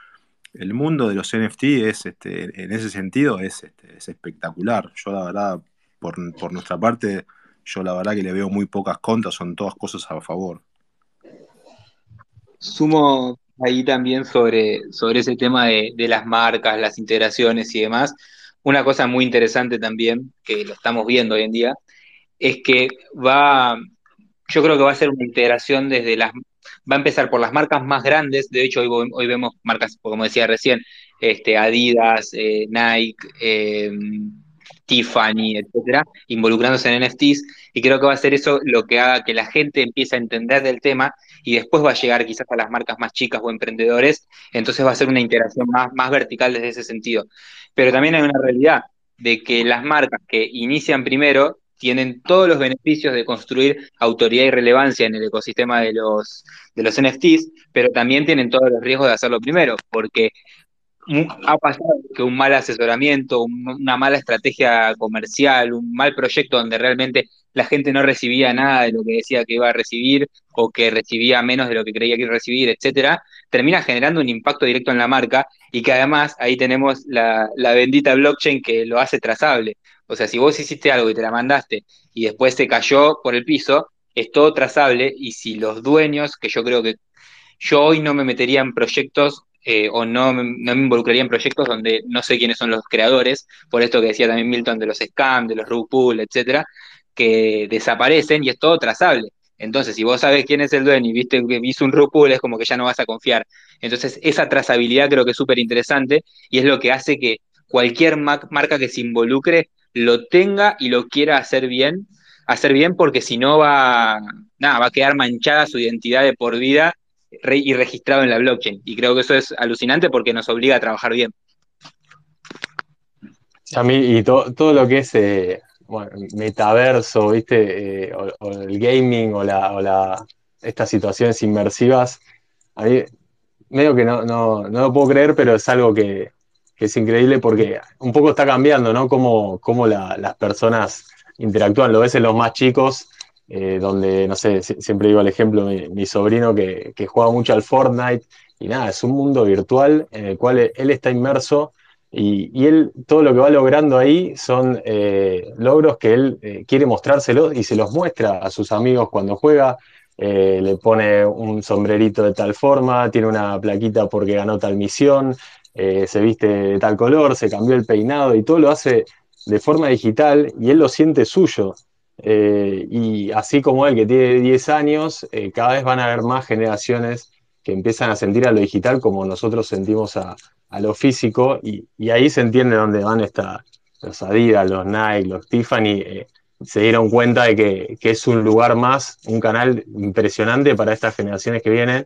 El mundo de los NFT es, este, en ese sentido, es, este, es espectacular. Yo la verdad, por, por nuestra parte, yo la verdad que le veo muy pocas contras, son todas cosas a favor. Sumo ahí también sobre, sobre ese tema de, las marcas, las integraciones y demás. Una cosa muy interesante también, que lo estamos viendo hoy en día, es que va, yo creo que va a ser una integración desde las, va a empezar por las marcas más grandes, de hecho hoy, hoy vemos marcas, como decía recién, este, Adidas, eh, Nike, eh, Tiffany, etcétera, involucrándose en NFTs, y creo que va a ser eso lo que haga que la gente empiece a entender del tema y después va a llegar quizás a las marcas más chicas o emprendedores, entonces va a ser una interacción más, vertical desde ese sentido. Pero también hay una realidad de que las marcas que inician primero tienen todos los beneficios de construir autoridad y relevancia en el ecosistema de los, de los NFTs, pero también tienen todos los riesgos de hacerlo primero, porque ha pasado que un mal asesoramiento, una mala estrategia comercial, un mal proyecto donde realmente la gente no recibía nada de lo que decía que iba a recibir o que recibía menos de lo que creía que iba a recibir, etcétera, termina generando un impacto directo en la marca y que además ahí tenemos la, la bendita blockchain que lo hace trazable. O sea, si vos hiciste algo y te la mandaste y después se cayó por el piso, es todo trazable y si los dueños, que yo creo que yo hoy no me metería en proyectos eh, o no, no, me involucraría en proyectos donde no sé quiénes son los creadores, por esto que decía también Milton de los scams, de los rug pool, etcétera, que desaparecen y es todo trazable. Entonces, si vos sabés quién es el dueño y viste que hizo un rug pool, es como que ya no vas a confiar. Entonces, esa trazabilidad creo que es súper interesante y es lo que hace que cualquier marca que se involucre lo tenga y lo quiera hacer bien, hacer bien porque si no va, nada, va a quedar manchada su identidad de por vida y registrado en la blockchain. Y creo que eso es alucinante porque nos obliga a trabajar bien. A mí, y todo lo que es eh, metaverso, ¿viste? Eh, o, el gaming o, la, estas situaciones inmersivas, a mí medio que no, no, lo puedo creer, pero es algo que, es increíble porque un poco está cambiando, ¿no? Cómo, las personas interactúan. Lo ves en los más chicos eh, donde, no sé, siempre digo el ejemplo, mi, sobrino que, juega mucho al Fortnite, y nada, es un mundo virtual en el cual él está inmerso y, él, todo lo que va logrando ahí son eh, logros que él eh, quiere mostrárselos y se los muestra a sus amigos cuando juega. le pone un sombrerito de tal forma, tiene una plaquita porque ganó tal misión, se viste de tal color, se cambió el peinado y todo lo hace de forma digital y él lo siente suyo. Eh, y así como él, que tiene 10 años, eh, cada vez van a haber más generaciones que empiezan a sentir a lo digital como nosotros sentimos a, lo físico, y, ahí se entiende dónde van esta, los Adidas, los Nike, los Tiffany, eh, se dieron cuenta de que, es un lugar más, un canal impresionante para estas generaciones que vienen.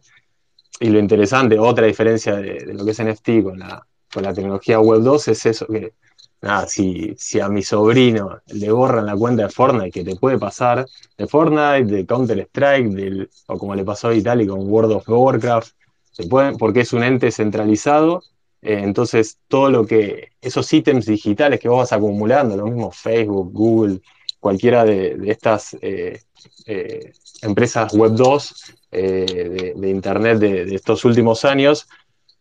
Y lo interesante, otra diferencia de, de lo que es NFT con la, con la tecnología Web 2 es eso, que nada, si, si a mi sobrino le borran la cuenta de Fortnite, que te puede pasar, de Fortnite, de Counter-Strike, o como le pasó a Italy con World of Warcraft, se pueden, porque es un ente centralizado, eh, entonces todo lo que, esos ítems digitales que vos vas acumulando, lo mismo Facebook, Google, cualquiera de, estas eh, eh, empresas Web 2 de, Internet de estos últimos años,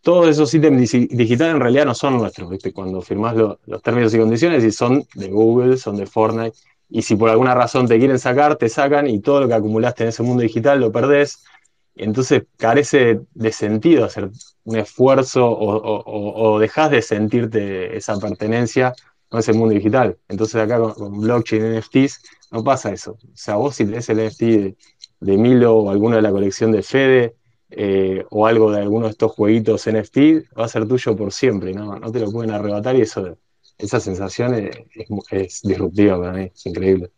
todos esos ítems digitales en realidad no son nuestros, ¿viste? Cuando firmás los términos y condiciones y son de Google, son de Fortnite, y si por alguna razón te quieren sacar, te sacan y todo lo que acumulaste en ese mundo digital lo perdés. entonces carece de sentido hacer un esfuerzo o, o, dejás de sentirte esa pertenencia a ese mundo digital. Entonces acá con, blockchain, NFTs, no pasa eso. O sea, vos si tenés el NFT de, de Milo o alguno de la colección de Fede, eh, o algo de alguno de estos jueguitos NFT, va a ser tuyo por siempre, ¿no? No te lo pueden arrebatar y eso, esa sensación es, disruptiva para mí, es increíble.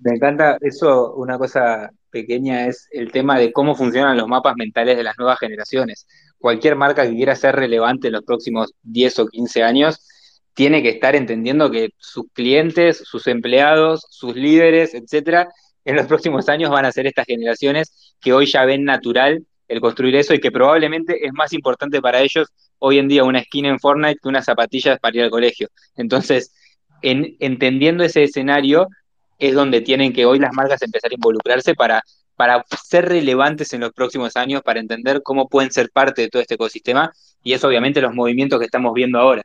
Me encanta eso, una cosa pequeña es el tema de cómo funcionan los mapas mentales de las nuevas generaciones. Cualquier marca que quiera ser relevante en los próximos 10 o 15 años tiene que estar entendiendo que sus clientes, sus empleados, sus líderes, etcétera, en los próximos años van a ser estas generaciones que hoy ya ven natural el construir eso y que probablemente es más importante para ellos hoy en día una skin en Fortnite que unas zapatillas para ir al colegio. Entonces, en, entendiendo ese escenario, es donde tienen que hoy las marcas empezar a involucrarse para, para ser relevantes en los próximos años, para entender cómo pueden ser parte de todo este ecosistema, y es obviamente los movimientos que estamos viendo ahora.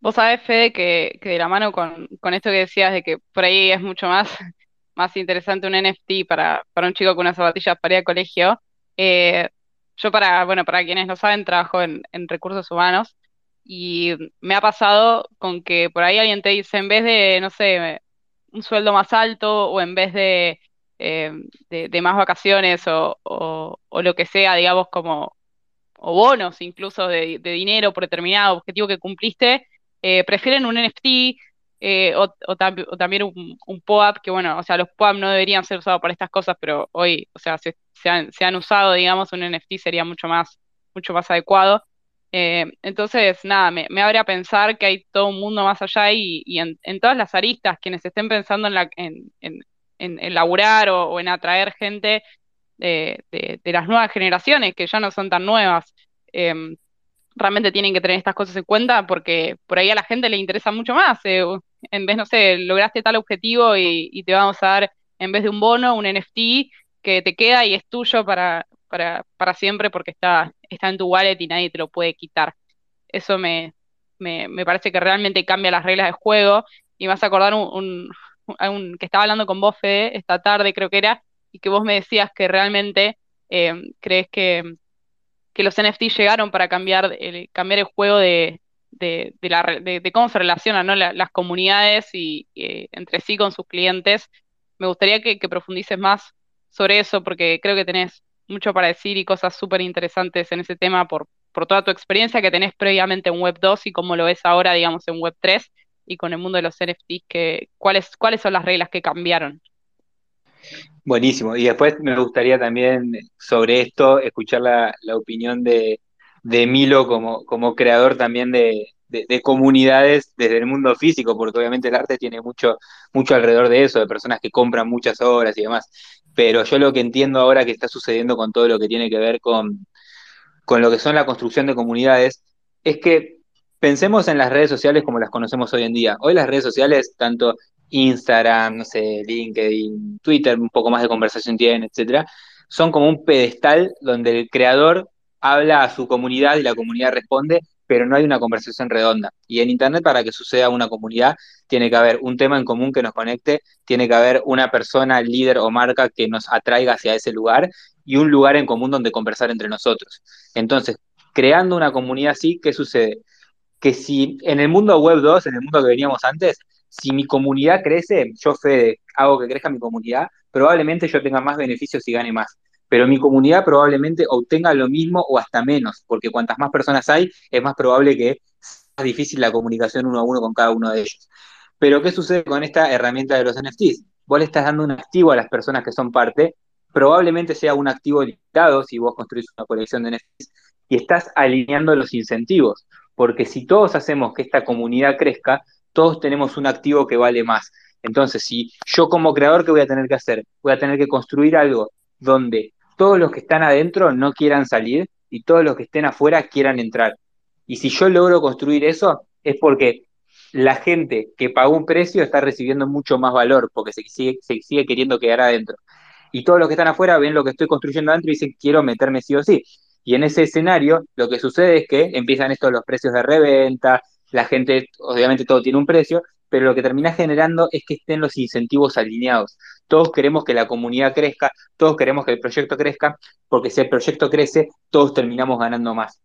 Vos sabés, Fede, que, que de la mano con, con esto que decías de que por ahí es mucho más, más interesante un NFT para, para un chico con unas zapatillas para ir al colegio. Eh, yo para, bueno, para quienes no saben, trabajo en, recursos humanos y me ha pasado con que por ahí alguien te dice, en vez de, no sé, un sueldo más alto o en vez de, eh, de, más vacaciones o, o, lo que sea, digamos, como, o bonos incluso de, de dinero por determinado objetivo que cumpliste, eh, prefieren un NFT eh, o, o, también un, un POAP, que bueno, o sea, los POAP no deberían ser usados para estas cosas, pero hoy, o sea, se, se, han, se han, usado, digamos, un NFT sería mucho más, mucho más adecuado. Eh, entonces, nada, me, me, abre a pensar que hay todo un mundo más allá y, y en, en, todas las aristas, quienes estén pensando en, la, en, en, en laburar o, o, en atraer gente de, de, las nuevas generaciones, que ya no son tan nuevas, eh, realmente tienen que tener estas cosas en cuenta porque por ahí a la gente le interesa mucho más. Eh, en vez, no sé, lograste tal objetivo y, te vamos a dar, en vez de un bono, un NFT que te queda y es tuyo para, para, para siempre porque está, está en tu wallet y nadie te lo puede quitar. Eso me, me, me parece que realmente cambia las reglas del juego y vas a acordar un, un, un, que estaba hablando con vos, Fede, esta tarde creo que era, y que vos me decías que realmente eh, crees que que los NFT llegaron para cambiar el, cambiar el juego de, de, de, la, de cómo se relacionan las comunidades y, eh, entre sí con sus clientes. Me gustaría que, que, profundices más sobre eso porque creo que tenés mucho para decir y cosas súper interesantes en ese tema por, por toda tu experiencia que tenés previamente en Web 2 y cómo lo ves ahora, digamos, en Web 3 y con el mundo de los NFTs, que, ¿cuáles, ¿cuáles son las reglas que cambiaron? Buenísimo. Y después me gustaría también sobre esto escuchar la, la opinión de, de, Milo como, como creador también de, de, de, comunidades desde el mundo físico, porque obviamente el arte tiene mucho, mucho alrededor de eso, de personas que compran muchas obras y demás. Pero yo lo que entiendo ahora que está sucediendo con todo lo que tiene que ver con, con lo que son la construcción de comunidades, es que pensemos en las redes sociales como las conocemos hoy en día. Hoy las redes sociales, tanto Instagram, no sé, LinkedIn, Twitter, un poco más de conversación tienen, etcétera, son como un pedestal donde el creador habla a su comunidad y la comunidad responde, pero no hay una conversación redonda. Y en Internet, para que suceda una comunidad, tiene que haber un tema en común que nos conecte, tiene que haber una persona, líder o marca que nos atraiga hacia ese lugar y un lugar en común donde conversar entre nosotros. Entonces, creando una comunidad así, ¿qué sucede? Que si en el mundo web 2, en el mundo que veníamos antes, si mi comunidad crece, yo Fede, hago que crezca mi comunidad, probablemente yo tenga más beneficios y gane más. Pero mi comunidad probablemente obtenga lo mismo o hasta menos, porque cuantas más personas hay, es más probable que sea difícil la comunicación uno a uno con cada uno de ellos. Pero ¿qué sucede con esta herramienta de los NFTs? Vos le estás dando un activo a las personas que son parte, probablemente sea un activo limitado si vos construís una colección de NFTs y estás alineando los incentivos, porque si todos hacemos que esta comunidad crezca, todos tenemos un activo que vale más. Entonces, si yo como creador, ¿qué voy a tener que hacer? Voy a tener que construir algo donde todos los que están adentro no quieran salir y todos los que estén afuera quieran entrar. Y si yo logro construir eso, es porque la gente que pagó un precio está recibiendo mucho más valor, porque se sigue, queriendo quedar adentro. Y todos los que están afuera ven lo que estoy construyendo adentro y dicen, quiero meterme sí o sí. Y en ese escenario, lo que sucede es que empiezan estos los precios de reventa, la gente, obviamente todo tiene un precio, pero lo que termina generando es que estén los incentivos alineados. Todos queremos que la comunidad crezca, todos queremos que el proyecto crezca, porque si el proyecto crece, todos terminamos ganando más.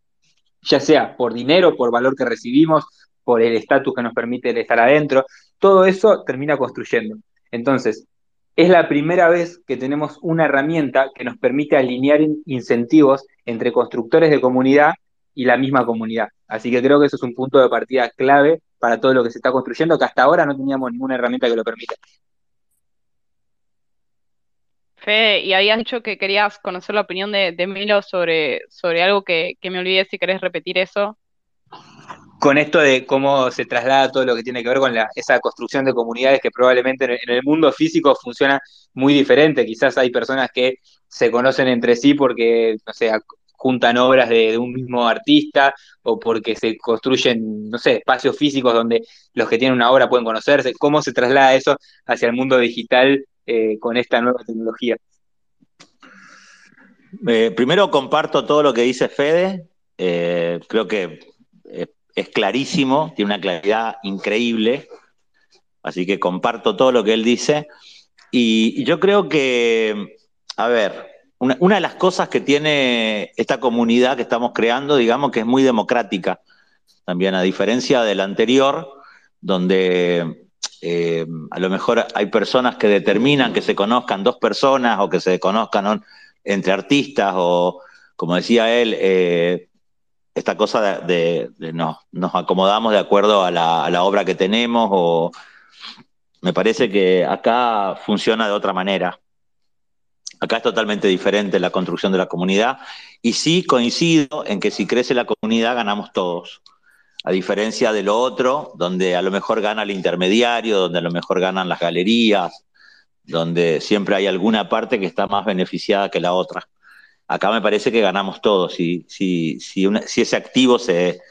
Ya sea por dinero, por valor que recibimos, por el estatus que nos permite estar adentro, todo eso termina construyendo. Entonces, es la primera vez que tenemos una herramienta que nos permite alinear incentivos entre constructores de comunidad y la misma comunidad. Así que creo que eso es un punto de partida clave para todo lo que se está construyendo, que hasta ahora no teníamos ninguna herramienta que lo permita. Fede, y habías dicho que querías conocer la opinión de, de Milo sobre, sobre algo que, que, me olvidé, si querés repetir eso. con esto de cómo se traslada todo lo que tiene que ver con esa construcción de comunidades que probablemente en el, mundo físico funciona muy diferente. Quizás hay personas que se conocen entre sí porque, no sé, juntan obras de, un mismo artista o porque se construyen, no sé, espacios físicos donde los que tienen una obra pueden conocerse. ¿Cómo se traslada eso hacia el mundo digital eh, con esta nueva tecnología? Eh, primero comparto todo lo que dice Fede. Eh, creo que es clarísimo, tiene una claridad increíble. Así que comparto todo lo que él dice. Y, yo creo que, a ver, una, de las cosas que tiene esta comunidad que estamos creando, digamos que es muy democrática. También, a diferencia del anterior, donde eh, a lo mejor hay personas que determinan que se conozcan dos personas o que se conozcan entre artistas o, como decía él, eh, esta cosa de, no, nos acomodamos de acuerdo a la, obra que tenemos o me parece que acá funciona de otra manera. Acá es totalmente diferente la construcción de la comunidad y sí coincido en que si crece la comunidad ganamos todos. A diferencia de lo otro, donde a lo mejor gana el intermediario, donde a lo mejor ganan las galerías, donde siempre hay alguna parte que está más beneficiada que la otra acá me parece que ganamos todos. Si, si, si, ese activo se,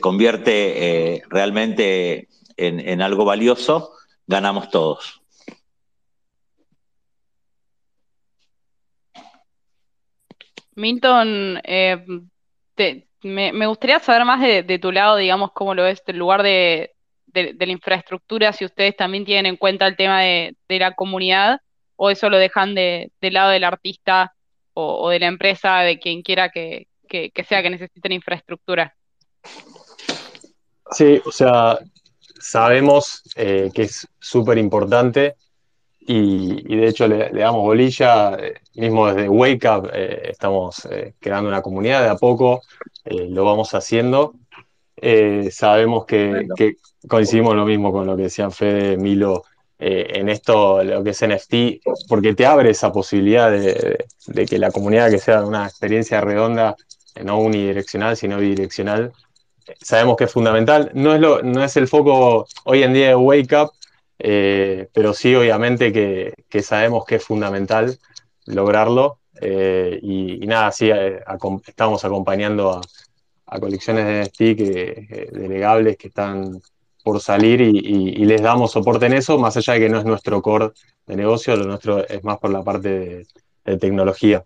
convierte eh, realmente en, algo valioso, ganamos todos. Milton, eh, me, gustaría saber más de, tu lado, digamos, cómo lo ves, del lugar de, la infraestructura, si ustedes también tienen en cuenta el tema de, la comunidad o eso lo dejan de, del lado del artista o, de la empresa, de quien quiera que, sea que necesiten infraestructura. Sí, o sea, sabemos eh, que es súper importante y, de hecho le, damos bolilla, eh, mismo desde Wake Up eh, estamos creando una comunidad de a poco, lo vamos haciendo. sabemos que, que, coincidimos lo mismo con lo que decían Fede, Milo, eh, en esto, lo que es NFT, porque te abre esa posibilidad de, que la comunidad que sea una experiencia redonda, eh, no unidireccional, sino bidireccional, sabemos que es fundamental. No es, lo, no es el foco hoy en día de Wake Up, eh, pero sí obviamente que, sabemos que es fundamental lograrlo. y, nada, sí, estamos acompañando a, a colecciones de NFT que, delegables que están por salir y, les damos soporte en eso, más allá de que no es nuestro core de negocio, lo nuestro es más por la parte de, tecnología.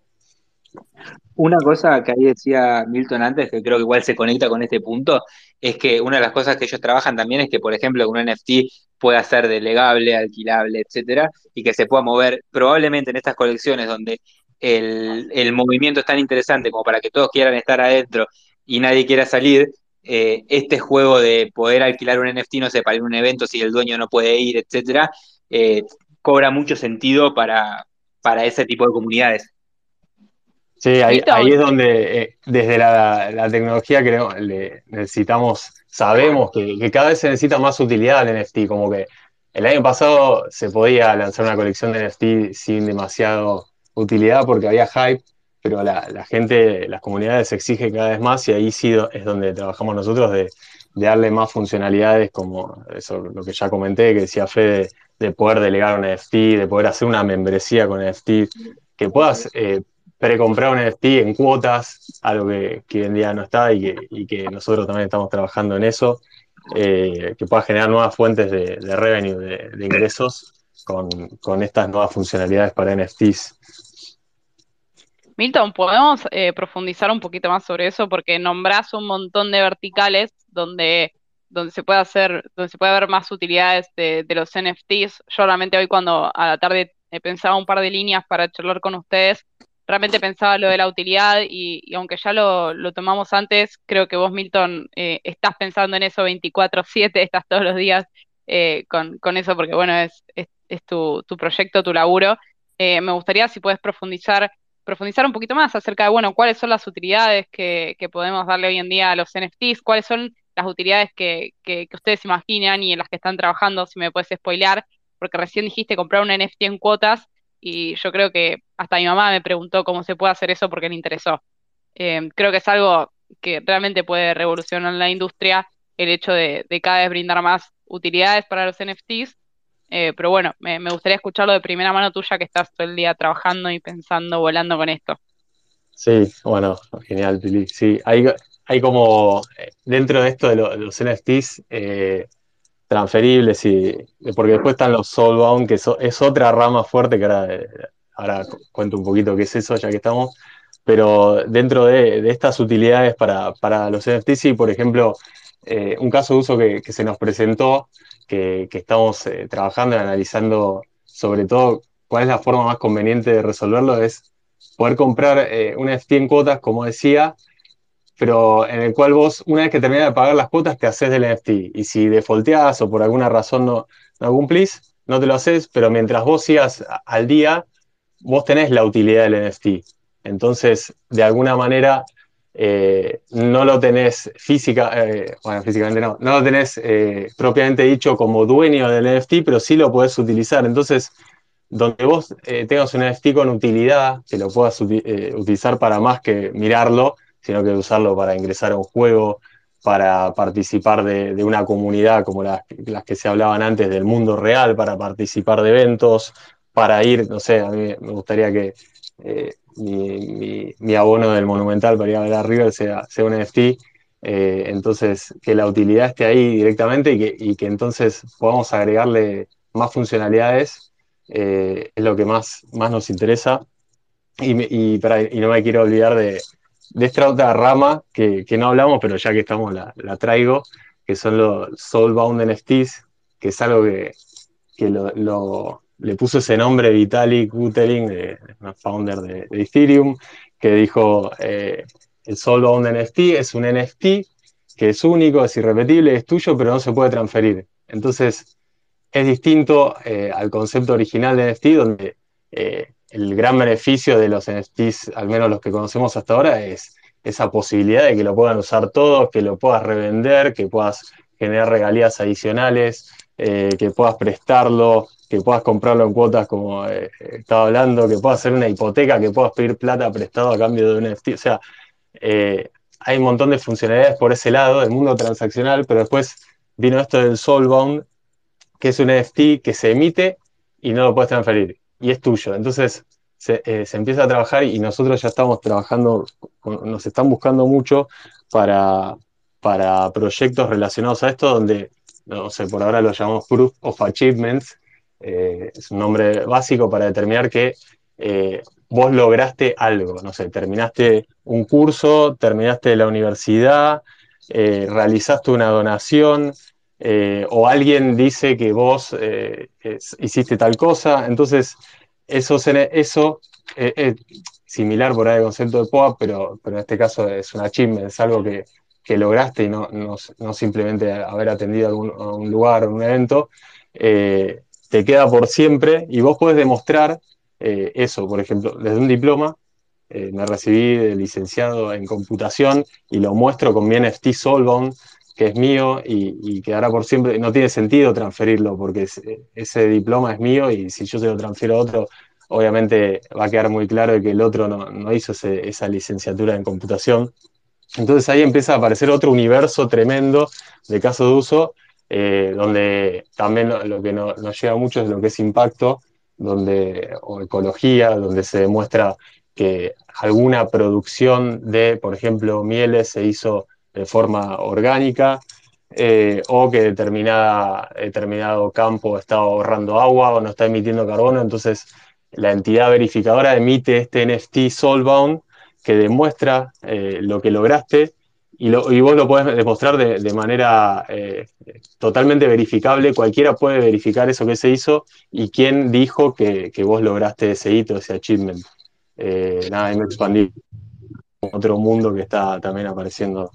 Una cosa que ahí decía Milton antes, que creo que igual se conecta con este punto, es que una de las cosas que ellos trabajan también es que, por ejemplo, un NFT pueda ser delegable, alquilable, etcétera, y que se pueda mover probablemente en estas colecciones donde el, el movimiento es tan interesante como para que todos quieran estar adentro y nadie quiera salir, eh, este juego de poder alquilar un NFT, no sé, para ir a un evento si el dueño no puede ir, etcétera, eh, cobra mucho sentido para, para ese tipo de comunidades. Sí, ahí, es donde eh, desde la, tecnología creo le necesitamos, sabemos que, cada vez se necesita más utilidad al NFT, como que el año pasado se podía lanzar una colección de NFT sin demasiado utilidad porque había hype, pero la, gente, las comunidades exigen cada vez más y ahí sí es donde trabajamos nosotros de, darle más funcionalidades como eso, lo que ya comenté, que decía Fede, de poder delegar un NFT, de poder hacer una membresía con NFT, que puedas eh, precomprar un NFT en cuotas, algo que, hoy en día no está y que, nosotros también estamos trabajando en eso, eh, que puedas generar nuevas fuentes de, revenue, de, ingresos con, con estas nuevas funcionalidades para NFTs. Milton, ¿podemos eh, profundizar un poquito más sobre eso? Porque nombrás un montón de verticales donde, donde se puede hacer, donde se puede ver más utilidades de, los NFTs. Yo realmente hoy cuando a la tarde pensaba un par de líneas para charlar con ustedes, realmente pensaba lo de la utilidad y, aunque ya lo, tomamos antes, creo que vos, Milton, eh, estás pensando en eso 24/7, estás todos los días eh, con, eso, porque bueno, es, es, tu, tu, proyecto, tu laburo. me gustaría si puedes profundizar profundizar un poquito más acerca de, bueno, cuáles son las utilidades que, podemos darle hoy en día a los NFTs, cuáles son las utilidades que, ustedes imaginan y en las que están trabajando, si me puedes spoilear, porque recién dijiste comprar un NFT en cuotas y yo creo que hasta mi mamá me preguntó cómo se puede hacer eso porque le interesó. Eh, creo que es algo que realmente puede revolucionar la industria el hecho de, cada vez brindar más utilidades para los NFTs. Eh, pero bueno, me, gustaría escucharlo de primera mano tuya que estás todo el día trabajando y pensando, volando con esto. Sí, bueno, genial, Pili. Sí, hay, hay como eh, dentro de esto de, los NFTs eh, transferibles y porque después están los soulbound, que es otra rama fuerte que ahora, cuento un poquito qué es eso ya que estamos, pero dentro de, estas utilidades para, para, los NFTs, y por ejemplo, eh, un caso de uso que, se nos presentó, que, estamos eh, trabajando y analizando sobre todo cuál es la forma más conveniente de resolverlo, es poder comprar eh, un NFT en cuotas, como decía, pero en el cual vos, una vez que terminas de pagar las cuotas, te haces del NFT. Y si defaulteás o por alguna razón no, no cumplís, no te lo haces, pero mientras vos sigas al día, vos tenés la utilidad del NFT. Entonces, de alguna manera, eh, no lo tenés física, eh, bueno, físicamente no, no lo tenés eh, propiamente dicho como dueño del NFT, pero sí lo podés utilizar. Entonces, donde vos tengas un NFT con utilidad, que lo puedas utilizar para más que mirarlo, sino que usarlo para ingresar a un juego, para participar de, una comunidad como las, que se hablaban antes del mundo real, para participar de eventos, para ir, no sé, a mí me gustaría que mi, abono del Monumental para ir a ver a River sea, sea un NFT. Eh, entonces, que la utilidad esté ahí directamente y que, entonces podamos agregarle más funcionalidades eh, es lo que más, más nos interesa. Y, no me quiero olvidar de, esta otra rama que, no hablamos, pero ya que estamos la, traigo, que son los Soulbound NFTs, que es algo que, lo le puso ese nombre Vitalik Buterin, founder de, Ethereum, que dijo, eh, el Soulbound NFT es un NFT que es único, es irrepetible, es tuyo, pero no se puede transferir. Entonces, es distinto eh, al concepto original de NFT, donde eh, el gran beneficio de los NFTs, al menos los que conocemos hasta ahora, es esa posibilidad de que lo puedan usar todos, que lo puedas revender, que puedas generar regalías adicionales, que puedas prestarlo, que puedas comprarlo en cuotas como eh, estaba hablando, que puedas hacer una hipoteca, que puedas pedir plata prestado a cambio de un NFT. O sea, eh, hay un montón de funcionalidades por ese lado del mundo transaccional, pero después vino esto del Soulbound, que es un NFT que se emite y no lo puedes transferir, y es tuyo. Entonces se, eh, se empieza a trabajar y nosotros ya estamos trabajando, nos están buscando mucho para, para proyectos relacionados a esto, donde, no sé, por ahora lo llamamos Proof of Achievements, eh, es un nombre básico para determinar que eh, vos lograste algo, no sé, terminaste un curso, terminaste la universidad, realizaste una donación, o alguien dice que vos hiciste tal cosa, entonces eso, es similar por ahí al concepto de POA, pero, en este caso es un achievement, es algo que, lograste y no, simplemente haber atendido a, un lugar o un evento te queda por siempre y vos podés demostrar eh, eso, por ejemplo, desde un diploma, eh, me recibí de licenciado en computación y lo muestro con mi NFT Solvon, que es mío y, quedará por siempre. No tiene sentido transferirlo porque ese diploma es mío y si yo se lo transfiero a otro, obviamente va a quedar muy claro que el otro no, hizo esa licenciatura en computación. Entonces ahí empieza a aparecer otro universo tremendo de casos de uso eh, donde también lo, que nos lleva mucho es lo que es impacto, donde, o ecología, donde se demuestra que alguna producción de, por ejemplo, mieles se hizo de forma orgánica, eh, o que determinada, determinado campo está ahorrando agua o no está emitiendo carbono, entonces la entidad verificadora emite este NFT Soulbound que demuestra eh, lo que lograste y, vos lo podés demostrar de, manera eh, totalmente verificable. Cualquiera puede verificar eso que se hizo y quién dijo que, vos lograste ese hito, ese achievement. Eh, nada, me expandí otro mundo que está también apareciendo.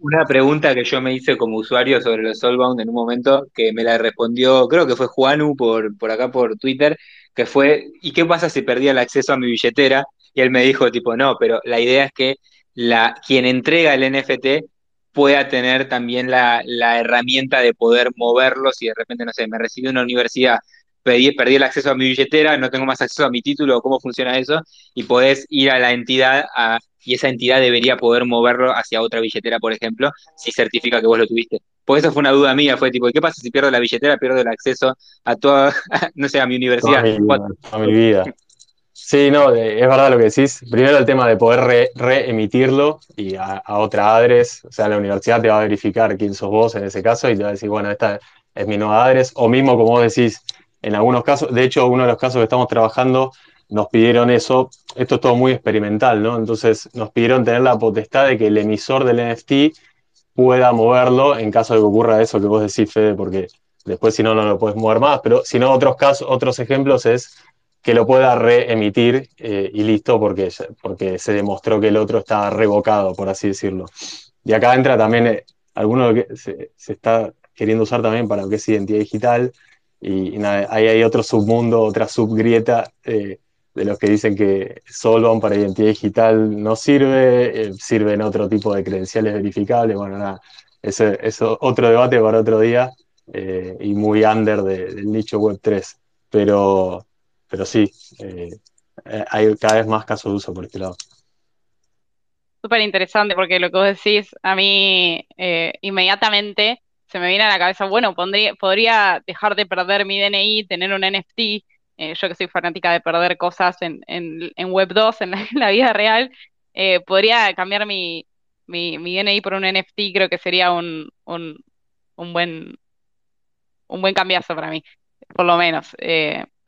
Una pregunta que yo me hice como usuario sobre los Soulbound en un momento, que me la respondió, creo que fue Juanu por, por acá por Twitter, que fue, ¿y qué pasa si perdía el acceso a mi billetera? Y él me dijo, tipo, no, pero la idea es que la, quien entrega el NFT pueda tener también la, herramienta de poder moverlo si de repente, no sé, me recibe una universidad, perdí, perdí el acceso a mi billetera, no tengo más acceso a mi título, cómo funciona eso, y podés ir a la entidad y esa entidad debería poder moverlo hacia otra billetera, por ejemplo, si certifica que vos lo tuviste. Porque eso fue una duda mía, fue tipo, ¿qué pasa si pierdo la billetera, pierdo el acceso a toda, no sé, a mi universidad? A mi vida. Sí, no, es verdad lo que decís. Primero el tema de poder reemitirlo y a, otra adres, o sea, la universidad te va a verificar quién sos vos en ese caso y te va a decir, bueno, esta es mi nueva adres, o mismo como vos decís, en algunos casos, de hecho, uno de los casos que estamos trabajando, nos pidieron eso, esto es todo muy experimental, ¿no? Entonces nos pidieron tener la potestad de que el emisor del NFT pueda moverlo en caso de que ocurra eso que vos decís, Fede, porque después si no, no lo puedes mover más, pero si no, otros casos, otros ejemplos es que lo pueda reemitir eh, y listo, porque, porque se demostró que el otro está revocado, por así decirlo. Y acá entra también eh, alguno que se, está queriendo usar también para lo que es identidad digital, y, ahí hay otro submundo, otra subgrieta eh, de los que dicen que Solon para identidad digital no sirve, sirve en otro tipo de credenciales verificables, bueno, nada, eso es otro debate para otro día y muy under del nicho web 3, pero pero sí, eh, eh, hay cada vez más casos de uso por este lado. Súper interesante porque lo que vos decís, a mí eh, inmediatamente se me viene a la cabeza, bueno, podría dejar de perder mi DNI, tener un NFT, yo que soy fanática de perder cosas en, Web 2, en la, vida real, podría cambiar mi, mi, DNI por un NFT, creo que sería un, un, un buen un buen cambiazo para mí, por lo menos.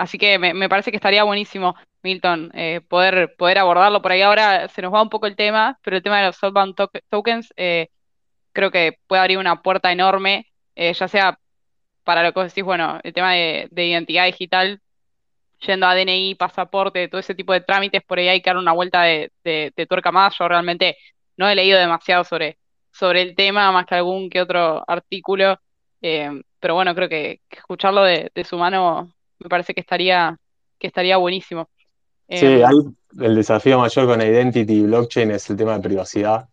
Así que me, parece que estaría buenísimo, Milton, eh, poder, poder abordarlo. Por ahí ahora se nos va un poco el tema, pero el tema de los Southbound Tokens eh, creo que puede abrir una puerta enorme, eh, ya sea para lo que decís, bueno, el tema de, identidad digital, yendo a DNI, pasaporte, todo ese tipo de trámites, por ahí hay que dar una vuelta de, tuerca más. Yo realmente no he leído demasiado sobre, sobre el tema, más que algún que otro artículo. pero bueno, creo que, que escucharlo de, su mano me parece que estaría, que estaría buenísimo. Sí, eh, el desafío mayor con Identity y blockchain es el tema de privacidad.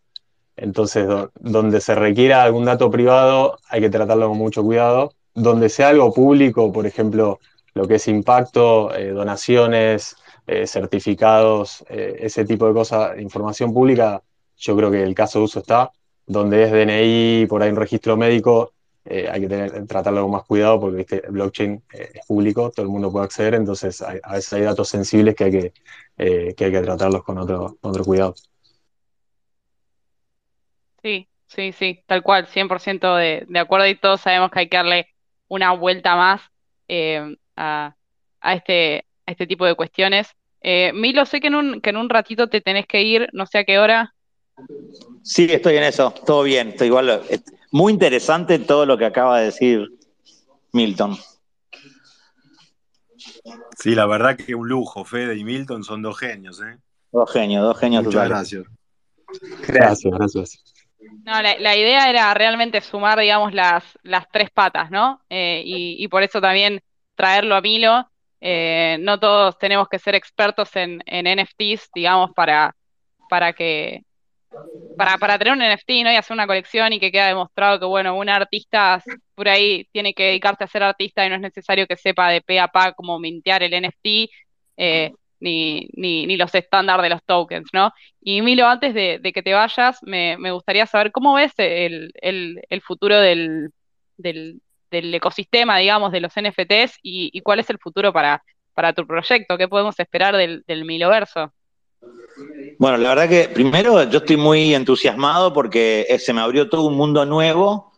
Entonces, donde se requiera algún dato privado, hay que tratarlo con mucho cuidado. Donde sea algo público, por ejemplo, lo que es impacto, eh, donaciones, eh, certificados, ese tipo de cosas, información pública, yo creo que el caso de uso está. Donde es DNI, por ahí un registro médico, eh, hay que tratarlo con más cuidado porque el blockchain eh, es público, todo el mundo puede acceder, entonces a veces hay datos sensibles que hay que, eh, que, hay que tratarlos con otro, otro cuidado. Sí, sí, sí, tal cual, 100% de, de acuerdo y todos sabemos que hay que darle una vuelta más a, a, este, a este tipo de cuestiones. Milo, sé que en, un, que en un ratito te tenés que ir, no sé a qué hora. Sí, estoy en eso, todo bien, estoy igual. Muy interesante todo lo que acaba de decir Milton. Sí, la verdad que un lujo, Fede y Milton son dos genios, ¿eh? Dos genios, dos genios Muchas gracias. Gracias, gracias. No, la, idea era realmente sumar, digamos, las, las tres patas, ¿no? Eh, y, por eso también traerlo a Milo. Eh, no todos tenemos que ser expertos en, NFTs, digamos, para, para que para, para tener un NFT ¿no? y hacer una colección y que queda demostrado que, bueno, un artista por ahí tiene que dedicarse a ser artista y no es necesario que sepa de pe a pa cómo mintear el NFT, eh, ni, ni, los estándares de los tokens, ¿no? Y Milo, antes de, que te vayas, me, gustaría saber cómo ves el, futuro del, del, ecosistema, digamos, de los NFTs y, cuál es el futuro para, para tu proyecto, qué podemos esperar del, del Miloverso. Bueno, la verdad que primero yo estoy muy entusiasmado porque eh, se me abrió todo un mundo nuevo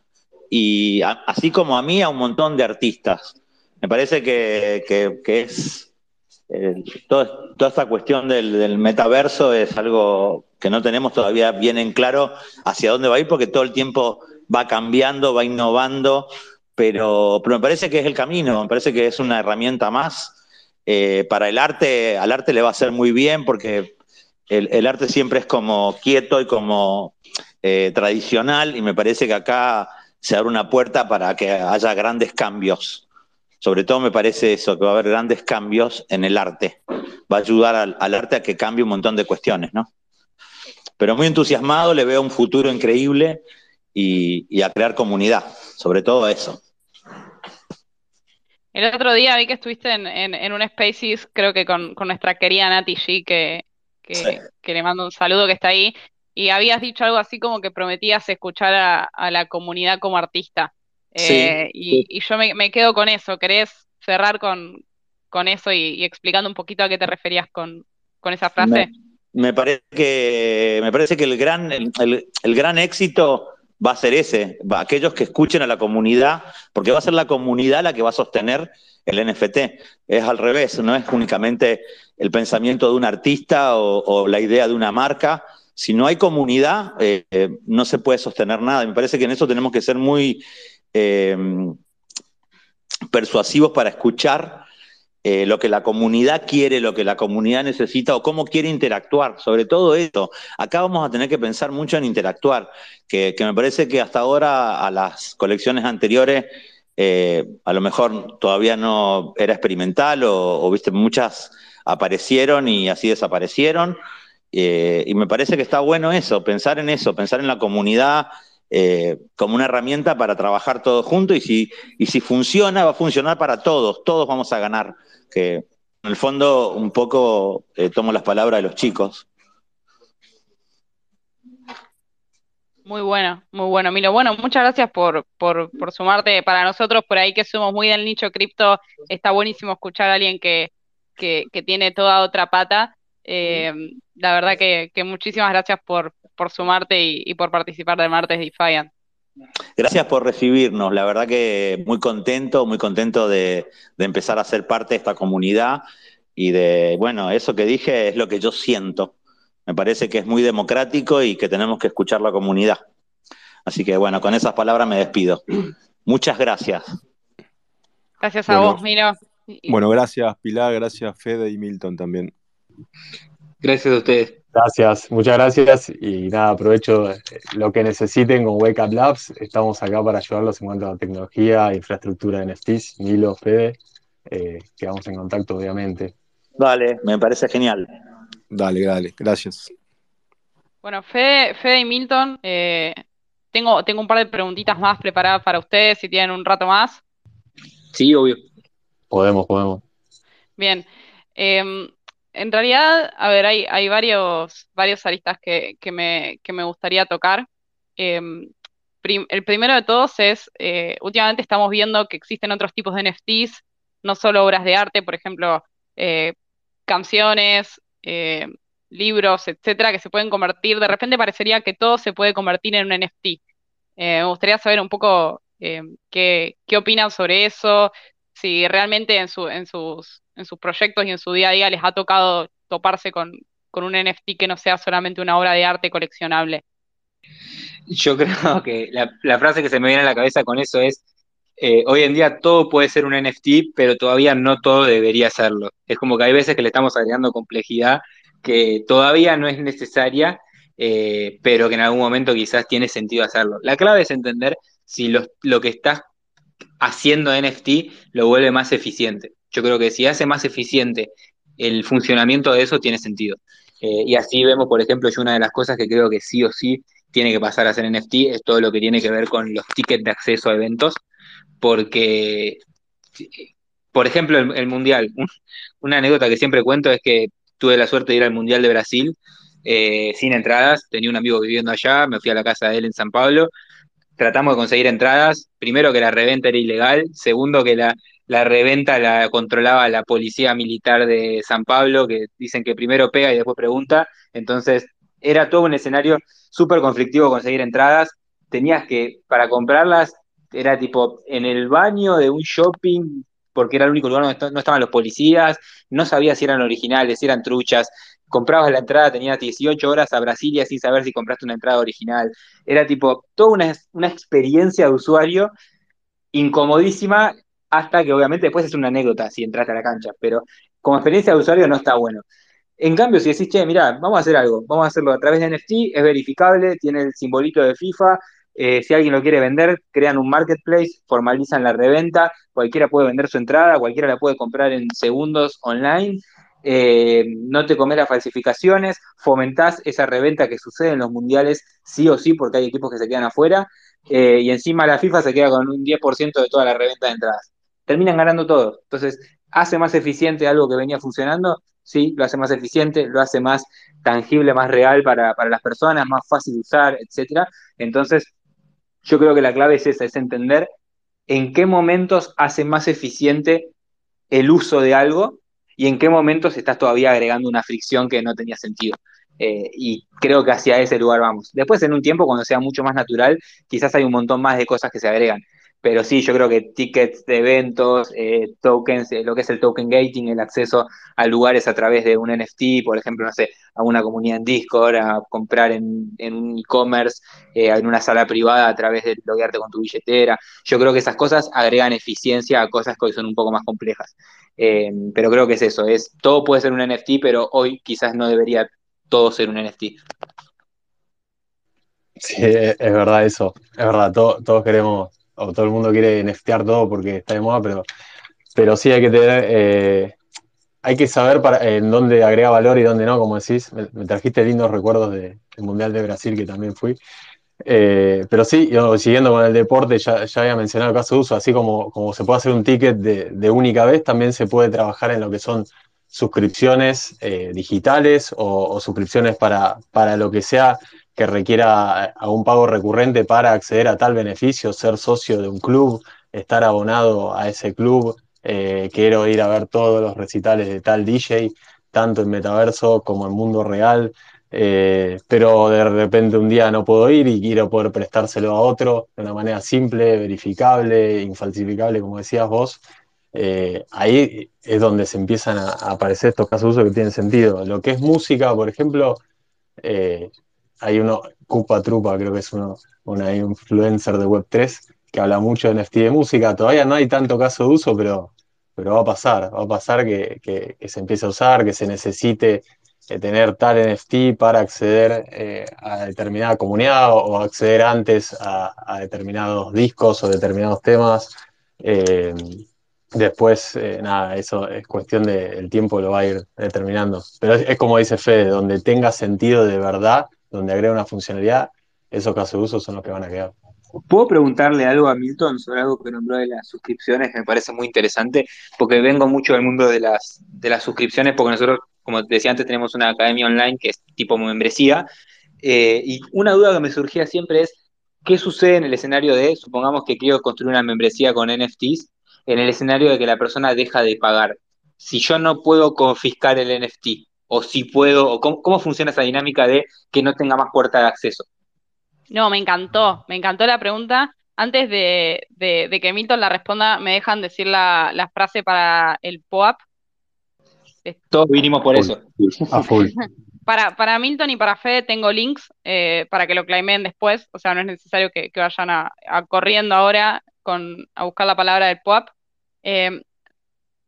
y así como a mí, a un montón de artistas. Me parece que, es eh, toda, esta cuestión del, metaverso es algo que no tenemos todavía bien en claro hacia dónde va a ir porque todo el tiempo va cambiando, va innovando, pero, me parece que es el camino, me parece que es una herramienta más. Eh, para el arte, al arte le va a hacer muy bien porque el, arte siempre es como quieto y como eh, tradicional y me parece que acá se abre una puerta para que haya grandes cambios. Sobre todo me parece eso, que va a haber grandes cambios en el arte. Va a ayudar al, arte a que cambie un montón de cuestiones, ¿no? Pero muy entusiasmado, le veo un futuro increíble y a crear comunidad, sobre todo eso. El otro día vi que estuviste en, en, un Spaces, creo que con, nuestra querida Nati G, que, que, le mando un saludo que está ahí, y habías dicho algo así como que prometías escuchar a, la comunidad como artista. Eh, y, yo me, quedo con eso. ¿Querés cerrar con, con eso y, explicando un poquito a qué te referías con, esa frase? Me, parece que, me parece que el gran, el, el gran éxito va a ser ese, aquellos que escuchen a la comunidad, porque va a ser la comunidad la que va a sostener el NFT. Es al revés, no es únicamente el pensamiento de un artista o, la idea de una marca. Si no hay comunidad, eh, eh, no se puede sostener nada. Me parece que en eso tenemos que ser muy eh, persuasivos para escuchar eh, lo que la comunidad quiere, lo que la comunidad necesita o cómo quiere interactuar. Sobre todo esto, acá vamos a tener que pensar mucho en interactuar, que, me parece que hasta ahora a las colecciones anteriores eh, a lo mejor todavía no era experimental o, viste, muchas aparecieron y así desaparecieron. Eh, y me parece que está bueno eso, pensar en eso, pensar en la comunidad, como una herramienta para trabajar todos juntos y si, y si funciona, va a funcionar para todos, todos vamos a ganar que en el fondo un poco eh, tomo las palabras de los chicos. Muy bueno, muy bueno, Milo. Bueno, muchas gracias por, por, por, sumarte. Para nosotros, por ahí que somos muy del nicho cripto, está buenísimo escuchar a alguien que, que, tiene toda otra pata. Eh, la verdad que, que, muchísimas gracias por, por sumarte y, por participar de Martes Defiant. Gracias por recibirnos, la verdad que muy contento, muy contento de, empezar a ser parte de esta comunidad y de, bueno, eso que dije es lo que yo siento. Me parece que es muy democrático y que tenemos que escuchar la comunidad. Así que bueno, con esas palabras me despido. Muchas gracias. Gracias a vos, Miro. Bueno, gracias Pilar, gracias Fede y Milton también. Gracias a ustedes. Gracias, muchas gracias. Y nada, aprovecho eh, lo que necesiten con Wake Up Labs. Estamos acá para ayudarlos en cuanto a tecnología, infraestructura de NFTs, Milo, Fede. Eh, quedamos en contacto, obviamente. Dale, me parece genial. Dale, dale, gracias. Bueno, Fede, Fede y Milton, eh, tengo, tengo un par de preguntitas más preparadas para ustedes, si tienen un rato más. Sí, obvio. Podemos, podemos. Bien. Em, en realidad, a ver, hay, varios, varios aristas que, que, me, que me gustaría tocar. Em, el primero de todos es, eh, últimamente estamos viendo que existen otros tipos de NFTs, no solo obras de arte, por ejemplo, eh, canciones, eh, libros, etcétera, que se pueden convertir. De repente parecería que todo se puede convertir en un NFT. me gustaría saber un poco qué, qué opinan sobre eso, si realmente en, su, en, sus, en sus proyectos y en su día a día les ha tocado toparse con, un NFT que no sea solamente una obra de arte coleccionable. Yo creo que la, frase que se me viene a la cabeza con eso es, eh, hoy en día todo puede ser un NFT, pero todavía no todo debería serlo. Es como que hay veces que le estamos agregando complejidad que todavía no es necesaria, eh, pero que en algún momento quizás tiene sentido hacerlo. La clave es entender si lo que estás haciendo NFT lo vuelve más eficiente. Yo creo que si hace más eficiente el funcionamiento de eso, tiene sentido. Eh, y así vemos, por ejemplo, yo una de las cosas que creo que sí o sí tiene que pasar a ser NFT es todo lo que tiene que ver con los tickets de acceso a eventos, porque, por ejemplo, el, Mundial, una anécdota que siempre cuento es que tuve la suerte de ir al Mundial de Brasil eh, sin entradas, tenía un amigo viviendo allá, me fui a la casa de él en San Pablo, tratamos de conseguir entradas, primero que la reventa era ilegal, segundo que la, la reventa la controlaba la policía militar de San Pablo, que dicen que primero pega y después pregunta, entonces era todo un escenario súper conflictivo conseguir entradas, tenías que, para comprarlas, era tipo en el baño de un shopping, porque era el único lugar donde no estaban los policías, no sabía si eran originales, si eran truchas, comprabas la entrada, tenías 18 horas a Brasilia sin saber si compraste una entrada original. Era tipo toda una, una experiencia de usuario incomodísima, hasta que obviamente después es una anécdota si entraste a la cancha, pero como experiencia de usuario no está bueno. En cambio, si decís, che, mira, vamos a hacer algo, vamos a hacerlo a través de NFT, es verificable, tiene el simbolito de FIFA, eh, si alguien lo quiere vender, crean un marketplace, formalizan la reventa, cualquiera puede vender su entrada, cualquiera la puede comprar en segundos online eh, no te comes las falsificaciones, fomentás esa reventa que sucede en los mundiales sí o sí, porque hay equipos que se quedan afuera, eh, y encima la FIFA se queda con un 10% de toda la reventa de entradas. Terminan ganando todos. Entonces, ¿hace más eficiente algo que venía funcionando? Sí, lo hace más eficiente, lo hace más tangible, más real para, para las personas, más fácil de usar, etc. Entonces, yo creo que la clave es esa, es entender en qué momentos hace más eficiente el uso de algo y en qué momentos estás todavía agregando una fricción que no tenía sentido. Eh, y creo que hacia ese lugar vamos. Después, en un tiempo, cuando sea mucho más natural, quizás hay un montón más de cosas que se agregan. Pero sí, yo creo que tickets de eventos, eh, tokens, eh, lo que es el token gating, el acceso a lugares a través de un NFT, por ejemplo, no sé, a una comunidad en Discord, a comprar en, un e-commerce, eh, en una sala privada a través de loguearte con tu billetera. Yo creo que esas cosas agregan eficiencia a cosas que hoy son un poco más complejas. pero creo que es eso, es todo puede ser un NFT, pero hoy quizás no debería todo ser un NFT. Sí, es verdad eso, es verdad, todos queremos o todo el mundo quiere neftear todo porque está de moda, pero, pero sí hay que tener, eh, hay que saber para, en dónde agrega valor y dónde no, como decís. Me, trajiste lindos recuerdos del Mundial de Brasil que también fui. Eh, pero sí, yo, siguiendo con el deporte, ya, ya, había mencionado el caso de uso, así como, como se puede hacer un ticket de, única vez, también se puede trabajar en lo que son suscripciones eh, digitales o, o, suscripciones para, para lo que sea que requiera a un pago recurrente para acceder a tal beneficio, ser socio de un club, estar abonado a ese club, eh, quiero ir a ver todos los recitales de tal DJ, tanto en metaverso como en mundo real, eh, pero de repente un día no puedo ir y quiero poder prestárselo a otro de una manera simple, verificable, infalsificable, como decías vos. Eh, ahí es donde se empiezan a, aparecer estos casos de uso que tienen sentido. Lo que es música, por ejemplo, hay uno, Cupa Trupa, creo que es uno, una influencer de Web3, que habla mucho de NFT de música. Todavía no hay tanto caso de uso, pero, pero va a pasar, va a pasar que, se empiece a usar, que se necesite eh, tener tal NFT para acceder eh, a determinada comunidad o, acceder antes a, determinados discos o determinados temas. Eh, después, nada, eso es cuestión del tiempo, lo va a ir determinando. Pero es, es como dice Fede, donde tenga sentido de verdad donde agrega una funcionalidad, esos casos de uso son los que van a quedar. ¿Puedo preguntarle algo a Milton sobre algo que nombró de las suscripciones? Me parece muy interesante, porque vengo mucho del mundo de las, de las suscripciones, porque nosotros, como decía antes, tenemos una academia online que es tipo membresía, eh, y una duda que me surgía siempre es, ¿qué sucede en el escenario de, supongamos que quiero construir una membresía con NFTs, en el escenario de que la persona deja de pagar? Si yo no puedo confiscar el NFT, o si puedo, o cómo, funciona esa dinámica de que no tenga más puerta de acceso. No, me encantó, me encantó la pregunta. Antes de, que Milton la responda, ¿me dejan decir la, frase para el POAP? Todos vinimos por eso. para, para Milton y para Fede tengo links eh, para que lo claimen después, o sea, no es necesario que, vayan a, corriendo ahora con, a buscar la palabra del POAP. Eh,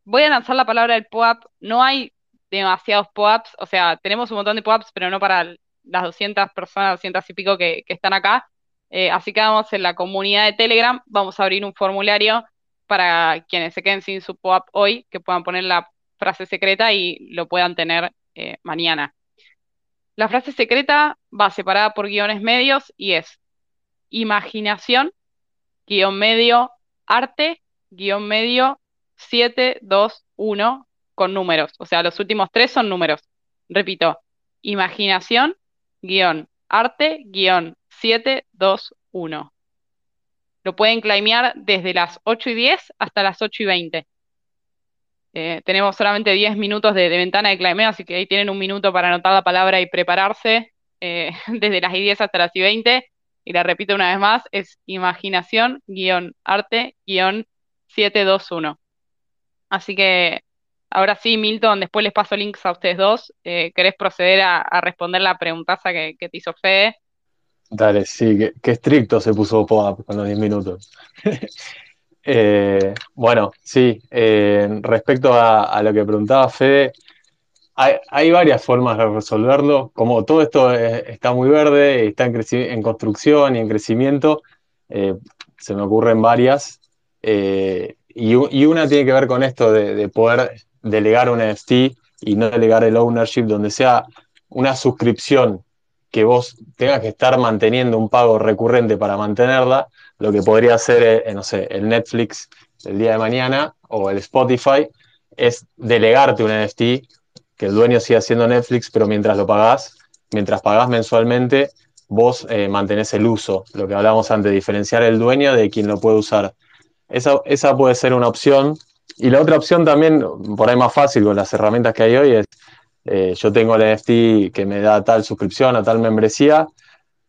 voy a lanzar la palabra del POAP, no hay demasiados POAPs, o sea, tenemos un montón de POAPs, pero no para las 200 personas, 200 y pico que, están acá. Eh, así que vamos en la comunidad de Telegram, vamos a abrir un formulario para quienes se queden sin su POAP hoy, que puedan poner la frase secreta y lo puedan tener eh, mañana. La frase secreta va separada por guiones medios y es imaginación, guion medio, arte, guion medio, 7, 2, 1, con números. O sea, los últimos tres son números. Repito, imaginación, guion, arte, guion, 7, 2, 1. Lo pueden claimear desde las 8 y 10 hasta las 8 y 20. Eh, tenemos solamente 10 minutos de, ventana de claimeo, así que ahí tienen un minuto para anotar la palabra y prepararse eh, desde las 10 hasta las y 20. Y la repito una vez más, es imaginación, guion, arte, guion, 721. Así que Ahora sí, Milton, después les paso links a ustedes dos. Eh, ¿Querés proceder a, responder la preguntaza que, te hizo Fede? Dale, sí, qué, estricto se puso POAP con los 10 minutos. Eh, bueno, sí, eh, respecto a, lo que preguntaba Fede, hay, varias formas de resolverlo. Como todo esto está muy verde, está en, en, construcción y en crecimiento, se me ocurren varias. Y, una tiene que ver con esto de poder delegar un NFT y no delegar el ownership, donde sea una suscripción que vos tengas que estar manteniendo un pago recurrente para mantenerla, lo que podría ser, eh, no sé, el Netflix el día de mañana, o el Spotify, es delegarte un NFT, que el dueño siga siendo Netflix, pero mientras lo pagás, mientras pagás mensualmente, vos eh, mantenés el uso, lo que hablábamos antes, diferenciar el dueño de quien lo puede usar. Esa, esa puede ser una opción. Y la otra opción también, por ahí más fácil con las herramientas que hay hoy, es eh, yo tengo el NFT que me da tal suscripción a tal membresía,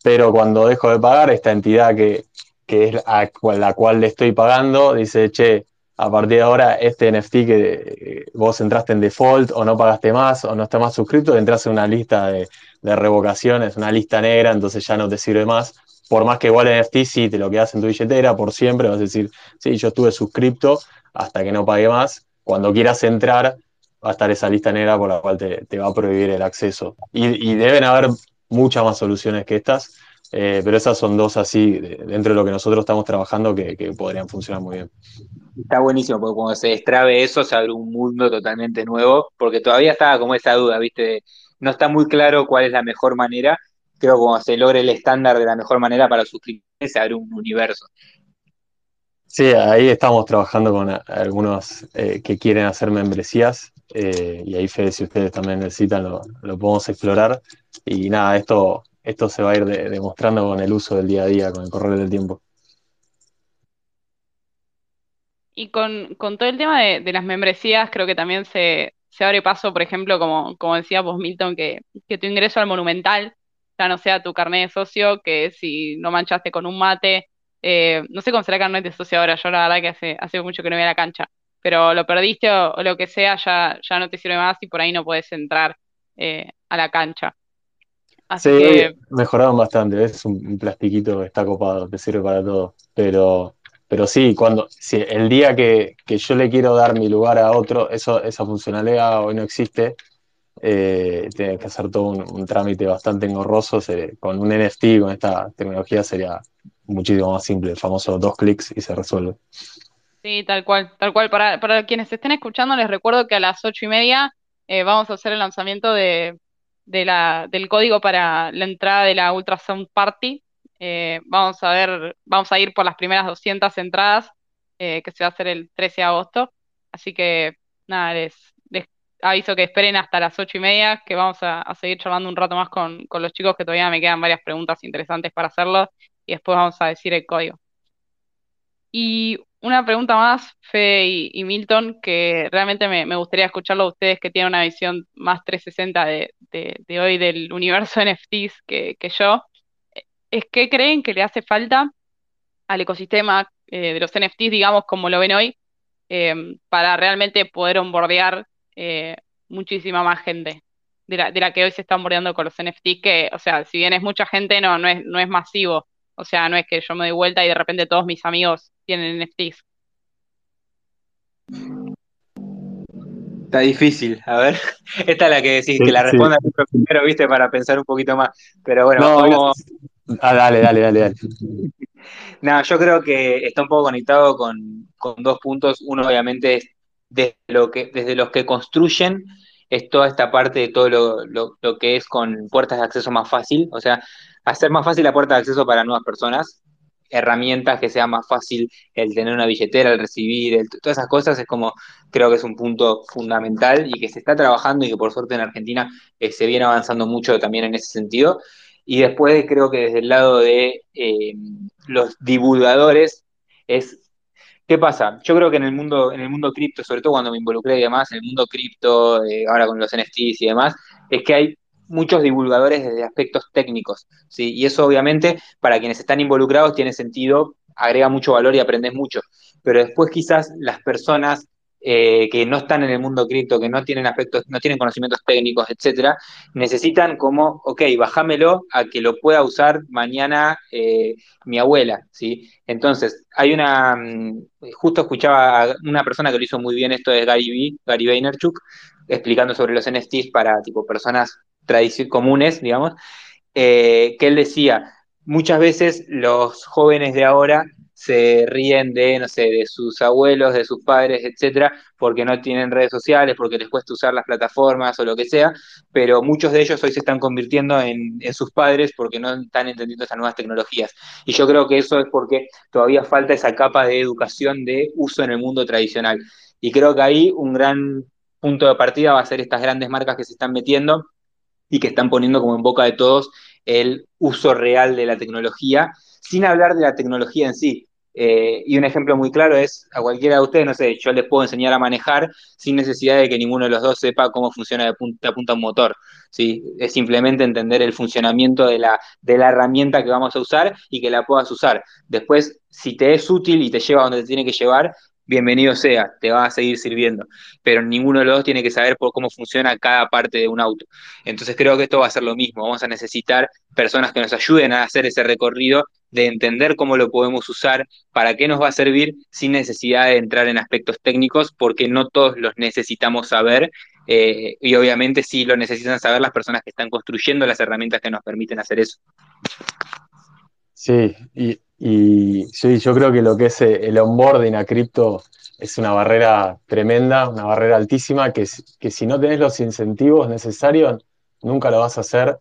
pero cuando dejo de pagar, esta entidad que, que es a la cual le estoy pagando, dice, che, a partir de ahora este NFT que eh, vos entraste en default o no pagaste más o no está más suscrito, entras en una lista de, de revocaciones, una lista negra, entonces ya no te sirve más. Por más que igual el NFT sí te lo quedas en tu billetera por siempre, vas a decir, sí, yo estuve suscripto hasta que no pague más. Cuando quieras entrar, va a estar esa lista negra por la cual te, va a prohibir el acceso. Y, deben haber muchas más soluciones que estas, eh, pero esas son dos así, dentro de lo que nosotros estamos trabajando, que, podrían funcionar muy bien. Está buenísimo, porque cuando se destrabe eso, se abre un mundo totalmente nuevo, porque todavía estaba como esa duda, ¿viste? No está muy claro cuál es la mejor manera. Creo que cuando se logre el estándar de la mejor manera para suscribirse, se abre un universo. Sí, ahí estamos trabajando con algunos eh, que quieren hacer membresías eh, y ahí Fede, si ustedes también necesitan, lo, podemos explorar. Y nada, esto, esto se va a ir demostrando con el uso del día a día, con el correr del tiempo. Y con, todo el tema de, las membresías, creo que también se, abre paso, por ejemplo, como, como decía vos, Milton, que, que tu ingreso al Monumental ya no sea tu carnet de socio, que si no manchaste con un mate eh, no sé cómo será carnet de socio ahora, yo la verdad que hace, hace mucho que no voy a la cancha, pero lo perdiste o, lo que sea, ya, ya no te sirve más y por ahí no puedes entrar eh, a la cancha. Así sí, que... mejoraron bastante, es un, plastiquito que está copado, te sirve para todo, pero, pero sí, cuando, si el día que, yo le quiero dar mi lugar a otro, eso, esa funcionalidad hoy no existe, eh, tiene que hacer todo un, trámite bastante engorroso. con un NFT, con esta tecnología, sería muchísimo más simple, el famoso dos clics y se resuelve. Sí, tal cual, tal cual. Para, para quienes estén escuchando, les recuerdo que a las ocho y media eh, vamos a hacer el lanzamiento de, la, del código para la entrada de la Ultrasound Party. Eh, vamos a ver, vamos a ir por las primeras 200 entradas, eh, que se va a hacer el 13 de agosto. Así que, nada, les, aviso que esperen hasta las ocho y media, que vamos a, seguir charlando un rato más con, con, los chicos, que todavía me quedan varias preguntas interesantes para hacerlo y después vamos a decir el código. Y una pregunta más, Fede y, Milton, que realmente me, gustaría escucharlo de ustedes que tienen una visión más 360 de, de, hoy del universo NFTs que, que, yo. ¿Es que creen que le hace falta al ecosistema eh, de los NFTs, digamos, como lo ven hoy, eh, para realmente poder onboardear eh, muchísima más gente de la, de la que hoy se está onboardeando con los NFTs, que, o sea, si bien es mucha gente, no, no, es, no es masivo. O sea, no es que yo me doy vuelta y de repente todos mis amigos tienen NFTs. Está difícil, a ver. Esta es la que decís, que la responda primero, viste, para pensar un poquito más. Pero bueno, vamos. Ah, dale, dale, dale, dale. no, yo creo que está un poco conectado con, dos puntos. Uno, obviamente, es desde, lo que, desde los que construyen, es toda esta parte de todo lo, lo que es con puertas de acceso más fácil. O sea, hacer más fácil la puerta de acceso para nuevas personas, herramientas que sea más fácil el tener una billetera, el recibir, todas esas cosas es como, creo que es un punto fundamental y que se está trabajando y que por suerte en Argentina eh, se viene avanzando mucho también en ese sentido. Y después creo que desde el lado de eh, los divulgadores es ¿Qué pasa? Yo creo que en el mundo, en el mundo cripto, sobre todo cuando me involucré y demás, en el mundo cripto, eh, ahora con los NFTs y demás, es que hay muchos divulgadores desde aspectos técnicos, ¿sí? Y eso obviamente para quienes están involucrados tiene sentido, agrega mucho valor y aprendes mucho. Pero después quizás las personas eh, que no están en el mundo cripto, que no tienen aspectos, no tienen conocimientos técnicos, etcétera, necesitan como, ok, bájamelo a que lo pueda usar mañana eh, mi abuela, ¿sí? Entonces, hay una, mm, justo escuchaba a una persona que lo hizo muy bien esto de Gary, B, Gary Vaynerchuk, explicando sobre los NFTs para tipo personas comunes, digamos, eh, que él decía, muchas veces los jóvenes de ahora se ríen de, no sé, de sus abuelos, de sus padres, etcétera, porque no tienen redes sociales, porque les cuesta usar las plataformas o lo que sea, pero muchos de ellos hoy se están convirtiendo en, sus padres porque no están entendiendo esas nuevas tecnologías. Y yo creo que eso es porque todavía falta esa capa de educación de uso en el mundo tradicional. Y creo que ahí un gran punto de partida va a ser estas grandes marcas que se están metiendo y que están poniendo como en boca de todos el uso real de la tecnología, sin hablar de la tecnología en sí. Eh, y un ejemplo muy claro es a cualquiera de ustedes, no sé, yo les puedo enseñar a manejar sin necesidad de que ninguno de los dos sepa cómo funciona de punta a punta un motor. ¿sí? Es simplemente entender el funcionamiento de la, de la herramienta que vamos a usar y que la puedas usar. Después, si te es útil y te lleva donde te tiene que llevar, bienvenido sea, te va a seguir sirviendo. Pero ninguno de los dos tiene que saber por cómo funciona cada parte de un auto. Entonces creo que esto va a ser lo mismo. Vamos a necesitar personas que nos ayuden a hacer ese recorrido de entender cómo lo podemos usar, para qué nos va a servir, sin necesidad de entrar en aspectos técnicos, porque no todos los necesitamos saber. Eh, y obviamente sí lo necesitan saber las personas que están construyendo las herramientas que nos permiten hacer eso. Sí, y, y sí, yo creo que lo que es eh, el onboarding a cripto es una barrera tremenda, una barrera altísima, que, que si no tenés los incentivos necesarios, nunca lo vas a hacer.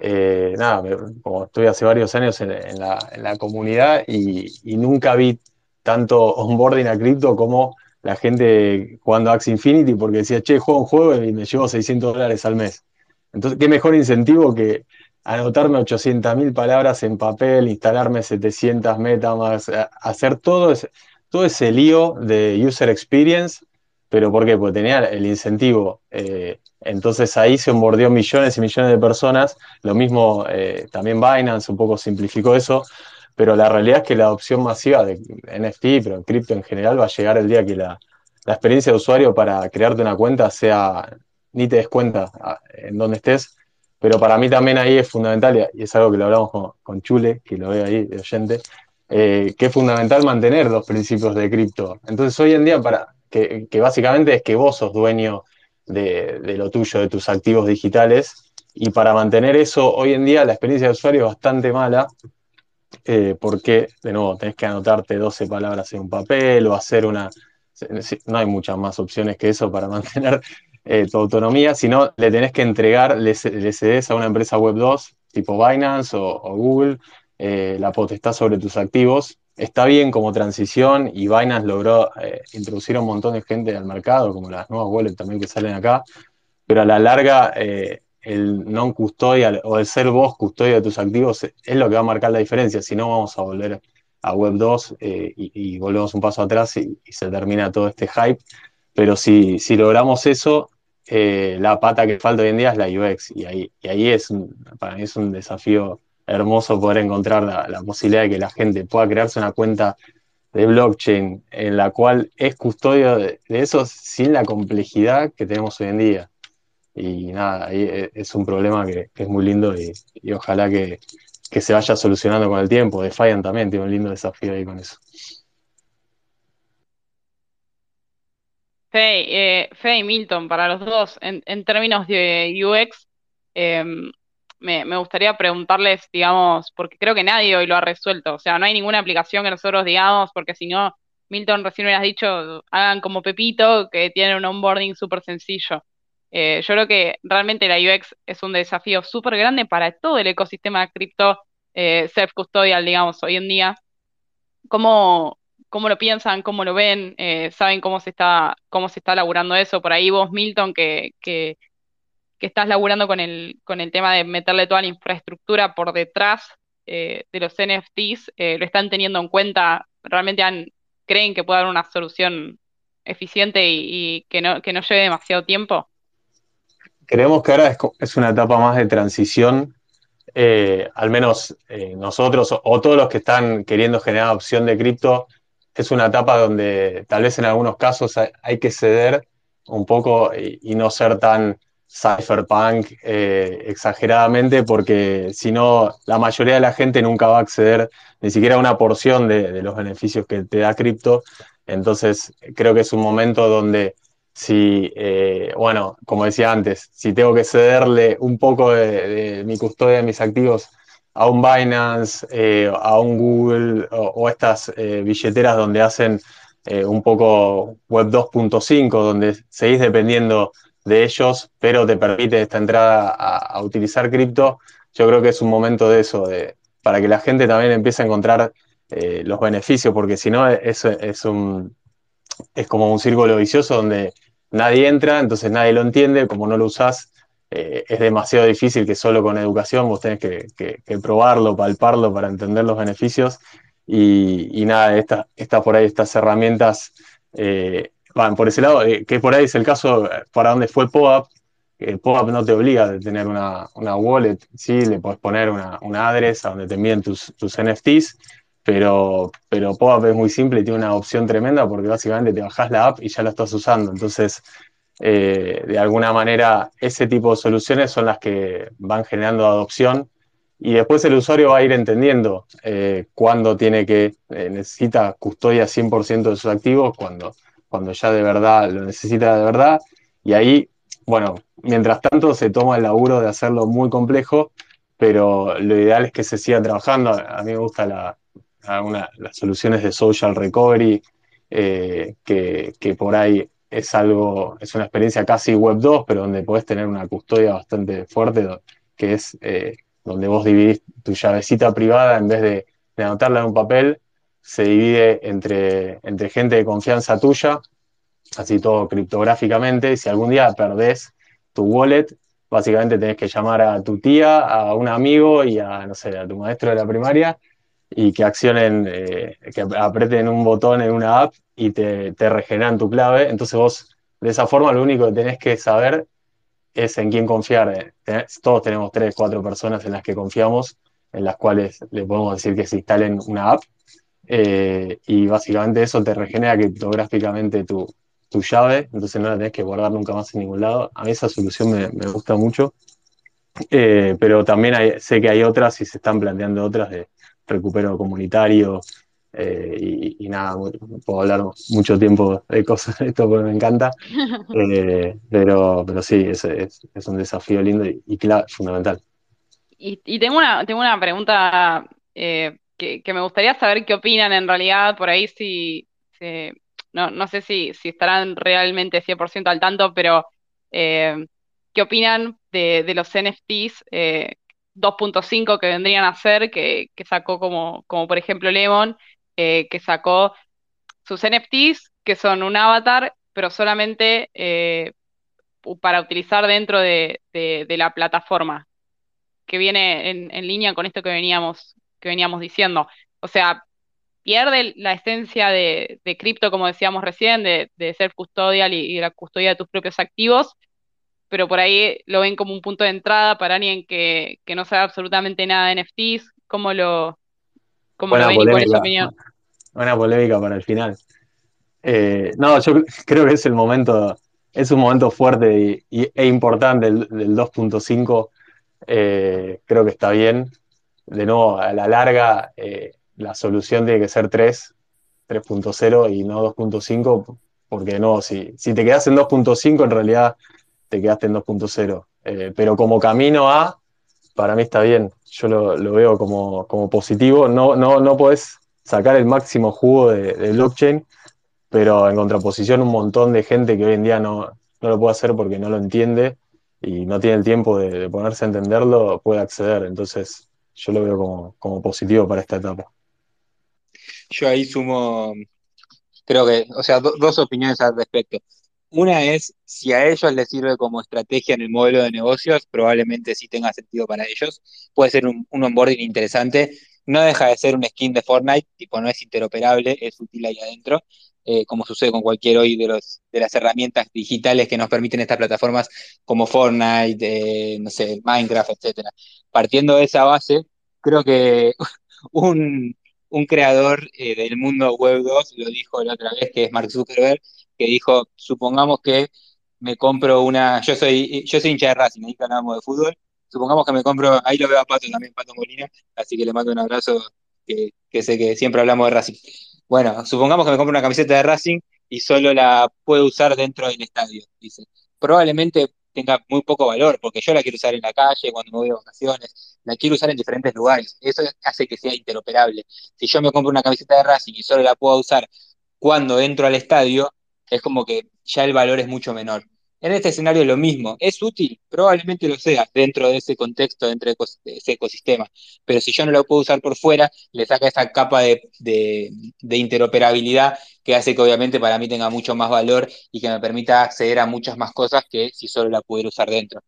Eh, nada, como estoy hace varios años en, la, comunidad y, nunca vi tanto onboarding a cripto como la gente jugando Axie Infinity porque decía, che, juego un juego y me llevo 600 dólares al mes. Entonces, ¿qué mejor incentivo que anotarme 800.000 palabras en papel, instalarme 700 MetaMask, hacer todo ese, todo ese lío de user experience, pero ¿por qué? Porque tenía el incentivo. Eh, entonces ahí se onboardeó millones y millones de personas. Lo mismo eh, también Binance un poco simplificó eso, pero la realidad es que la adopción masiva de NFT, pero en cripto en general, va a llegar el día que la, la experiencia de usuario para crearte una cuenta sea, ni te des cuenta ah, en dónde estés, pero para mí también ahí es fundamental, y es algo que lo hablamos con, Chule, que lo ve ahí de oyente, eh, que es fundamental mantener los principios de cripto. Entonces hoy en día, para, que, básicamente es que vos sos dueño de, lo tuyo, de tus activos digitales, y para mantener eso, hoy en día la experiencia de usuario es bastante mala, eh, porque, de nuevo, tenés que anotarte 12 palabras en un papel o hacer una... No hay muchas más opciones que eso para mantener eh, tu autonomía, sino le tenés que entregar, le, a una empresa web 2, tipo Binance o, Google, eh, la potestad sobre tus activos. Está bien como transición y Binance logró eh, introducir a un montón de gente al mercado, como las nuevas wallets también que salen acá, pero a la larga el non custodial o el ser vos custodia de tus activos es lo que va a marcar la diferencia, si no vamos a volver a Web 2 y, volvemos un paso atrás y, se termina todo este hype. Pero si, si logramos eso, eh, la pata que falta hoy en día es la UX. Y ahí, y ahí es, para mí es un desafío hermoso poder encontrar la, posibilidad de que la gente pueda crearse una cuenta de blockchain en la cual es custodio de, eso sin la complejidad que tenemos hoy en día. Y nada, ahí e, es un problema que, es muy lindo y, ojalá que, que, se vaya solucionando con el tiempo. Defiant también tiene un lindo desafío ahí con eso. Fe, eh, y Milton, para los dos, en, términos de UX, em, me, gustaría preguntarles, digamos, porque creo que nadie hoy lo ha resuelto, o sea, no hay ninguna aplicación que nosotros digamos, porque si no, Milton recién me has dicho, hagan como Pepito, que tiene un onboarding súper sencillo. Eh, yo creo que realmente la UX es un desafío súper grande para todo el ecosistema de cripto eh, self-custodial, digamos, hoy en día. ¿Cómo, cómo lo piensan, cómo lo ven, eh, saben cómo se está, cómo se está laburando eso. Por ahí vos, Milton, que, que, estás laburando con el, con el tema de meterle toda la infraestructura por detrás eh, de los NFTs, eh, lo están teniendo en cuenta, realmente creen que puede haber una solución eficiente y, que, no, que no lleve demasiado tiempo. Creemos que ahora es, una etapa más de transición al menos nosotros o todos los que están queriendo generar opción de cripto, es una etapa donde tal vez en algunos casos hay, que ceder un poco y, no ser tan cypherpunk eh, exageradamente, porque si no, la mayoría de la gente nunca va a acceder ni siquiera a una porción de, los beneficios que te da cripto. Entonces, creo que es un momento donde si, eh, bueno, como decía antes, si tengo que cederle un poco de, mi custodia de mis activos a un Binance, eh, a un Google o, estas eh, billeteras donde hacen un poco Web 2.5, donde seguís dependiendo de ellos, pero te permite esta entrada a, utilizar cripto, yo creo que es un momento de eso, de, para que la gente también empiece a encontrar los beneficios, porque si no es, es, un, es como un círculo vicioso donde nadie entra, entonces nadie lo entiende, como no lo usás, eh, es demasiado difícil que solo con educación vos tenés que, probarlo, palparlo para entender los beneficios. Y, nada, estas por ahí, estas herramientas eh, van por ese lado, eh, que por ahí es el caso para donde fue POAP. POAP no te obliga a tener una, wallet, sí, le puedes poner una, una address a donde te envíen tus, NFTs, pero, pero POAP es muy simple y tiene una opción tremenda porque básicamente te bajás la app y ya la estás usando. Entonces, eh, de alguna manera ese tipo de soluciones son las que van generando adopción y después el usuario va a ir entendiendo eh, cuándo tiene que, eh, necesita custodia 100% de sus activos, cuando, cuando ya de verdad lo necesita de verdad. Y ahí, bueno, mientras tanto se toma el laburo de hacerlo muy complejo, pero lo ideal es que se siga trabajando. A mí me gustan la, las soluciones de social recovery, que, que por ahí es algo, es una experiencia casi web 2, pero donde podés tener una custodia bastante fuerte, que es eh, donde vos dividís tu llavecita privada en vez de, anotarla en un papel, se divide entre, entre gente de confianza tuya, así todo criptográficamente, si algún día perdés tu wallet, básicamente tenés que llamar a tu tía, a un amigo y a, no sé, a tu maestro de la primaria y que accionen, eh, que aprieten un botón en una app y te, te, regeneran tu clave. Entonces vos, de esa forma, lo único que tenés que saber es en quién confiar. Todos tenemos tres, cuatro personas en las que confiamos, en las cuales le podemos decir que se instalen una app. Eh, y básicamente eso te regenera criptográficamente tu, tu, llave, entonces no la tenés que guardar nunca más en ningún lado. A mí esa solución me, me gusta mucho. Eh, pero también sé que hay otras y se están planteando otras de, recupero comunitario eh, y, nada, puedo hablar mucho tiempo de cosas de esto porque me encanta, pero, pero sí, es, es, un desafío lindo y, claro, fundamental. Y, tengo, una, tengo una pregunta eh, que, me gustaría saber qué opinan en realidad, por ahí si, no, no, sé si, si, estarán realmente 100% al tanto, pero ¿qué opinan de, de los NFTs 2.5 que vendrían a ser, que, sacó como, como por ejemplo Lemon, eh, que sacó sus NFTs, que son un avatar, pero solamente eh, para utilizar dentro de, la plataforma, que viene en, línea con esto que veníamos, que veníamos diciendo. O sea, pierde la esencia de, cripto, como decíamos recién, de, ser custodial y, y, la custodia de tus propios activos, pero por ahí lo ven como un punto de entrada para alguien que, no sabe absolutamente nada de NFTs. ¿Cómo lo, cómo lo ven y cuál es su opinión? Buena polémica para el final. Eh, no, yo creo que es el momento, es un momento fuerte y, e importante del, 2.5. Eh, creo que está bien. De nuevo, a la larga, eh, la solución tiene que ser 3, 3.0 y no 2.5, porque no, si, si te quedas en 2.5, en realidad te quedaste en 2.0. Eh, pero como camino a, para mí está bien. Yo lo, veo como, positivo. No, no, no podés sacar el máximo jugo de, blockchain, pero en contraposición un montón de gente que hoy en día no, lo puede hacer porque no lo entiende y no tiene el tiempo de, ponerse a entenderlo, puede acceder. Entonces yo lo veo como, positivo para esta etapa. Yo ahí sumo, creo que, o sea, dos opiniones al respecto. Una es, si a ellos les sirve como estrategia en el modelo de negocios, probablemente sí tenga sentido para ellos. Puede ser un, onboarding interesante. No deja de ser un skin de Fortnite, tipo no es interoperable, es útil ahí adentro, eh, como sucede con cualquier hoy de, los, de las herramientas digitales que nos permiten estas plataformas como Fortnite, eh, no sé, Minecraft, etcétera. Partiendo de esa base, creo que un, un creador eh, del mundo Web 2 lo dijo la otra vez, que es Mark Zuckerberg, que dijo, supongamos que me compro una, yo soy, yo soy hincha de Racing, ahí hablamos de fútbol, supongamos que me compro, ahí lo veo a Pato también, Pato Molina, así que le mando un abrazo, que, sé que siempre hablamos de Racing. Bueno, supongamos que me compro una camiseta de Racing y solo la puedo usar dentro del estadio, dice. Probablemente tenga muy poco valor, porque yo la quiero usar en la calle, cuando me voy de vacaciones, la quiero usar en diferentes lugares. Eso hace que sea interoperable. Si yo me compro una camiseta de Racing y solo la puedo usar cuando entro al estadio, es como que ya el valor es mucho menor. En este escenario lo mismo, ¿es útil? Probablemente lo sea dentro de ese contexto, dentro de ese ecosistema, pero si yo no lo puedo usar por fuera, le saca esa capa de, interoperabilidad que hace que obviamente para mí tenga mucho más valor y que me permita acceder a muchas más cosas que si solo la pudiera usar dentro.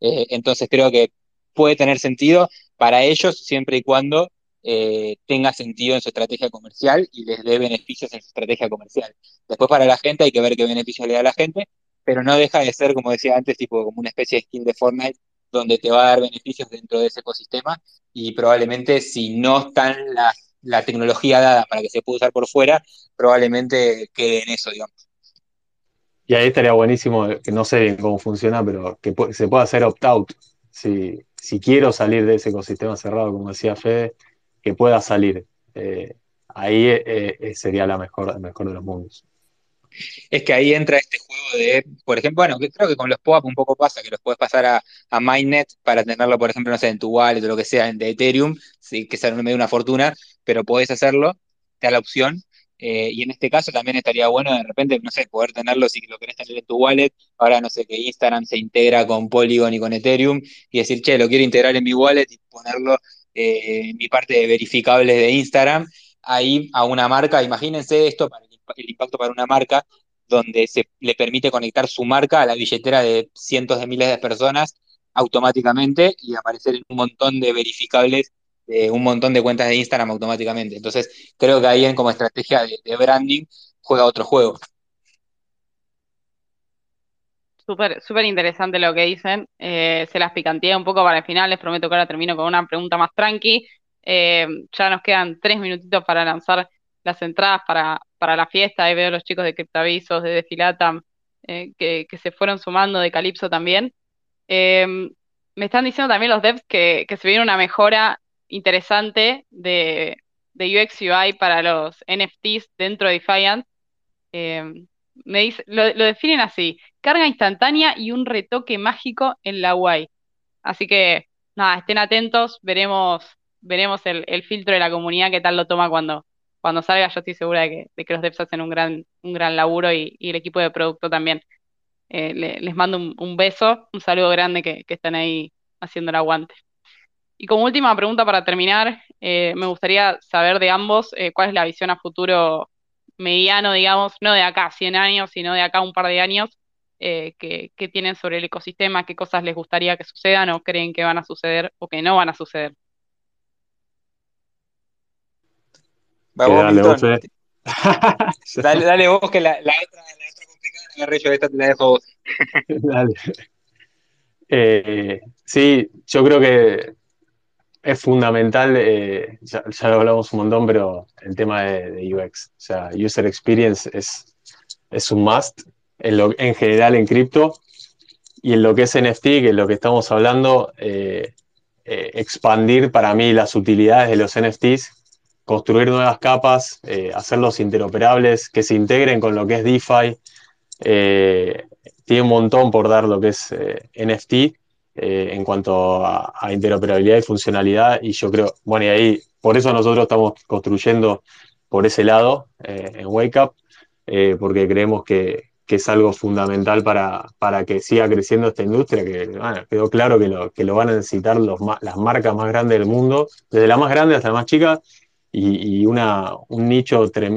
Eh, entonces creo que puede tener sentido para ellos siempre y cuando eh, tenga sentido en su estrategia comercial y les dé beneficios en su estrategia comercial. Después para la gente hay que ver qué beneficios le da a la gente, pero no deja de ser, como decía antes, tipo como una especie de skin de Fortnite donde te va a dar beneficios dentro de ese ecosistema y probablemente si no están la, tecnología dada para que se pueda usar por fuera, probablemente quede en eso, digamos. Y ahí estaría buenísimo, que no sé cómo funciona, pero que se pueda hacer opt-out. Si, si quiero salir de ese ecosistema cerrado, como decía Fede, que pueda salir. Eh, ahí eh, eh, sería la mejor, mejor de los mundos es que ahí entra este juego de, por ejemplo, bueno, creo que con los POAP un poco pasa, que los puedes pasar a, a para tenerlo, por ejemplo, no sé, en tu wallet o lo que sea, en de Ethereum, sí, que sea medio una fortuna, pero podés hacerlo, te da la opción. Eh, y en este caso también estaría bueno de repente, no sé, poder tenerlo si lo querés tener en tu wallet. Ahora no sé, que Instagram se integra con Polygon y con Ethereum y decir, che, lo quiero integrar en mi wallet y ponerlo eh, en mi parte de verificables de Instagram. Ahí a una marca, imagínense esto para el impacto para una marca, donde se le permite conectar su marca a la billetera de cientos de miles de personas automáticamente y aparecer en un montón de verificables de un montón de cuentas de Instagram automáticamente. Entonces, creo que ahí en como estrategia de, branding juega otro juego. Súper, súper interesante lo que dicen. Eh, se las picanteé un poco para el final. Les prometo que ahora termino con una pregunta más tranqui. Eh, ya nos quedan tres minutitos para lanzar las entradas para, para la fiesta, ahí veo los chicos de Cryptavisos, de Desfilatam, eh, que, se fueron sumando, de Calypso también. Em, me están diciendo también los devs que, se viene una mejora interesante de, de UX UI para los NFTs dentro de Defiant. Em, me lo, definen así, carga instantánea y un retoque mágico en la UI. Así que, nada, estén atentos, veremos, veremos el, el filtro de la comunidad, qué tal lo toma cuando, cuando salga yo estoy segura de que, los devs hacen un gran, un gran laburo y, el equipo de producto también. Eh, les mando un, beso, un saludo grande que, están ahí haciendo el aguante. Y como última pregunta para terminar, eh, me gustaría saber de ambos eh, cuál es la visión a futuro mediano, digamos, no de acá 100 años, sino de acá un par de años, que, que tienen sobre el ecosistema, qué cosas les gustaría que sucedan o creen que van a suceder o que no van a suceder. Dale, vos, dale, dale, vos, que la, la, otra, la otra complicada la agarré yo, esta te la dejo vos. dale. Eh, sí, yo creo que es fundamental, eh, ya, lo hablamos un montón, pero el tema de, UX, o sea, User Experience es, es un must en, lo, en general en cripto y en lo que es NFT, que es lo que estamos hablando, eh, expandir para mí las utilidades de los NFTs construir nuevas capas, eh, hacerlos interoperables, que se integren con lo que es DeFi. Eh, tiene un montón por dar lo que es eh, NFT en cuanto a, interoperabilidad y funcionalidad. Y yo creo, bueno, y ahí, por eso nosotros estamos construyendo por ese lado en WakeUp, porque creemos que, es algo fundamental para, para, que siga creciendo esta industria, que quedó claro que lo, que lo van a necesitar las marcas más grandes del mundo, desde la más grande hasta la más chica, y, una, un nicho que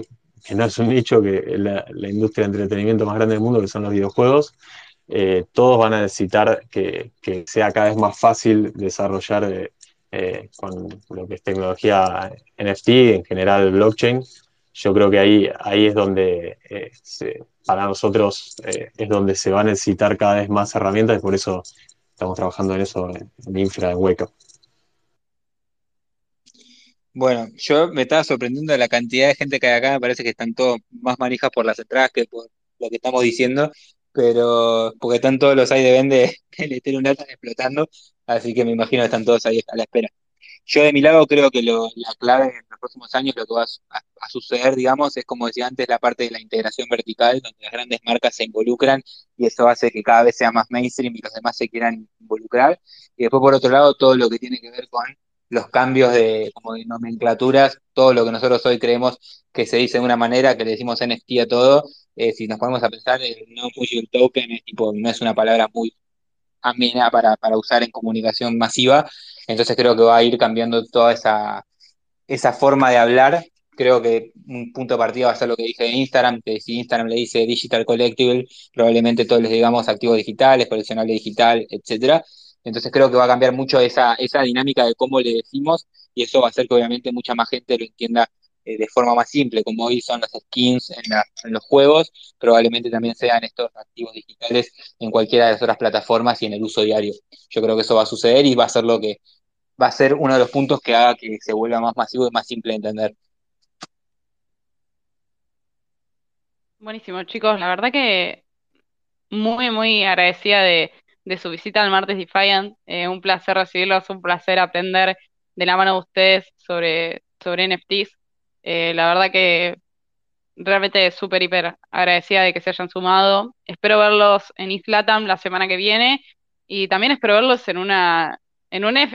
no es un nicho, que la, la industria de entretenimiento más grande del mundo, que son los videojuegos, eh, todos van a necesitar que, sea cada vez más fácil desarrollar eh, eh, con lo que es tecnología NFT, en general blockchain. Yo creo que ahí, ahí es donde para nosotros es donde se van a necesitar cada vez más herramientas y por eso estamos trabajando en eso en, en Infra, en Wake bueno, yo me estaba sorprendiendo de la cantidad de gente que hay acá, me parece que están todos más manijas por las entradas que por lo que estamos diciendo, pero porque están todos los ahí de vende, el Ethereum están explotando, así que me imagino que están todos ahí a la espera. Yo de mi lado creo que lo, la clave en los próximos años, lo que va a, suceder, digamos, es como decía antes, la parte de la integración vertical, donde las grandes marcas se involucran y eso hace que cada vez sea más mainstream y los demás se quieran involucrar. Y después, por otro lado, todo lo que tiene que ver con los cambios de, como de nomenclaturas, todo lo que nosotros hoy creemos que se dice de una manera, que le decimos NFT a todo, eh, si nos ponemos a pensar, el no fungible token es no es una palabra muy amena para, usar en comunicación masiva, entonces creo que va a ir cambiando toda esa, esa forma de hablar. Creo que un punto de partida va a ser lo que dije Instagram, que si Instagram le dice Digital Collectible, probablemente todos les digamos activos digitales, coleccionable digital, etcétera. Entonces creo que va a cambiar mucho esa, esa dinámica de cómo le decimos y eso va a hacer que obviamente mucha más gente lo entienda eh, de forma más simple, como hoy son las skins en, en, los juegos, probablemente también sean estos activos digitales en cualquiera de las otras plataformas y en el uso diario. Yo creo que eso va a suceder y va a ser lo que va a ser uno de los puntos que haga que se vuelva más masivo y más simple de entender. Buenísimo, chicos. La verdad que muy, muy agradecida de, de su visita al Martes Defiant. Eh, un placer recibirlos, un placer aprender de la mano de ustedes sobre, sobre NFTs. Eh, la verdad que realmente súper, hiper agradecida de que se hayan sumado. Espero verlos en Islatam la semana que viene y también espero verlos en una en un en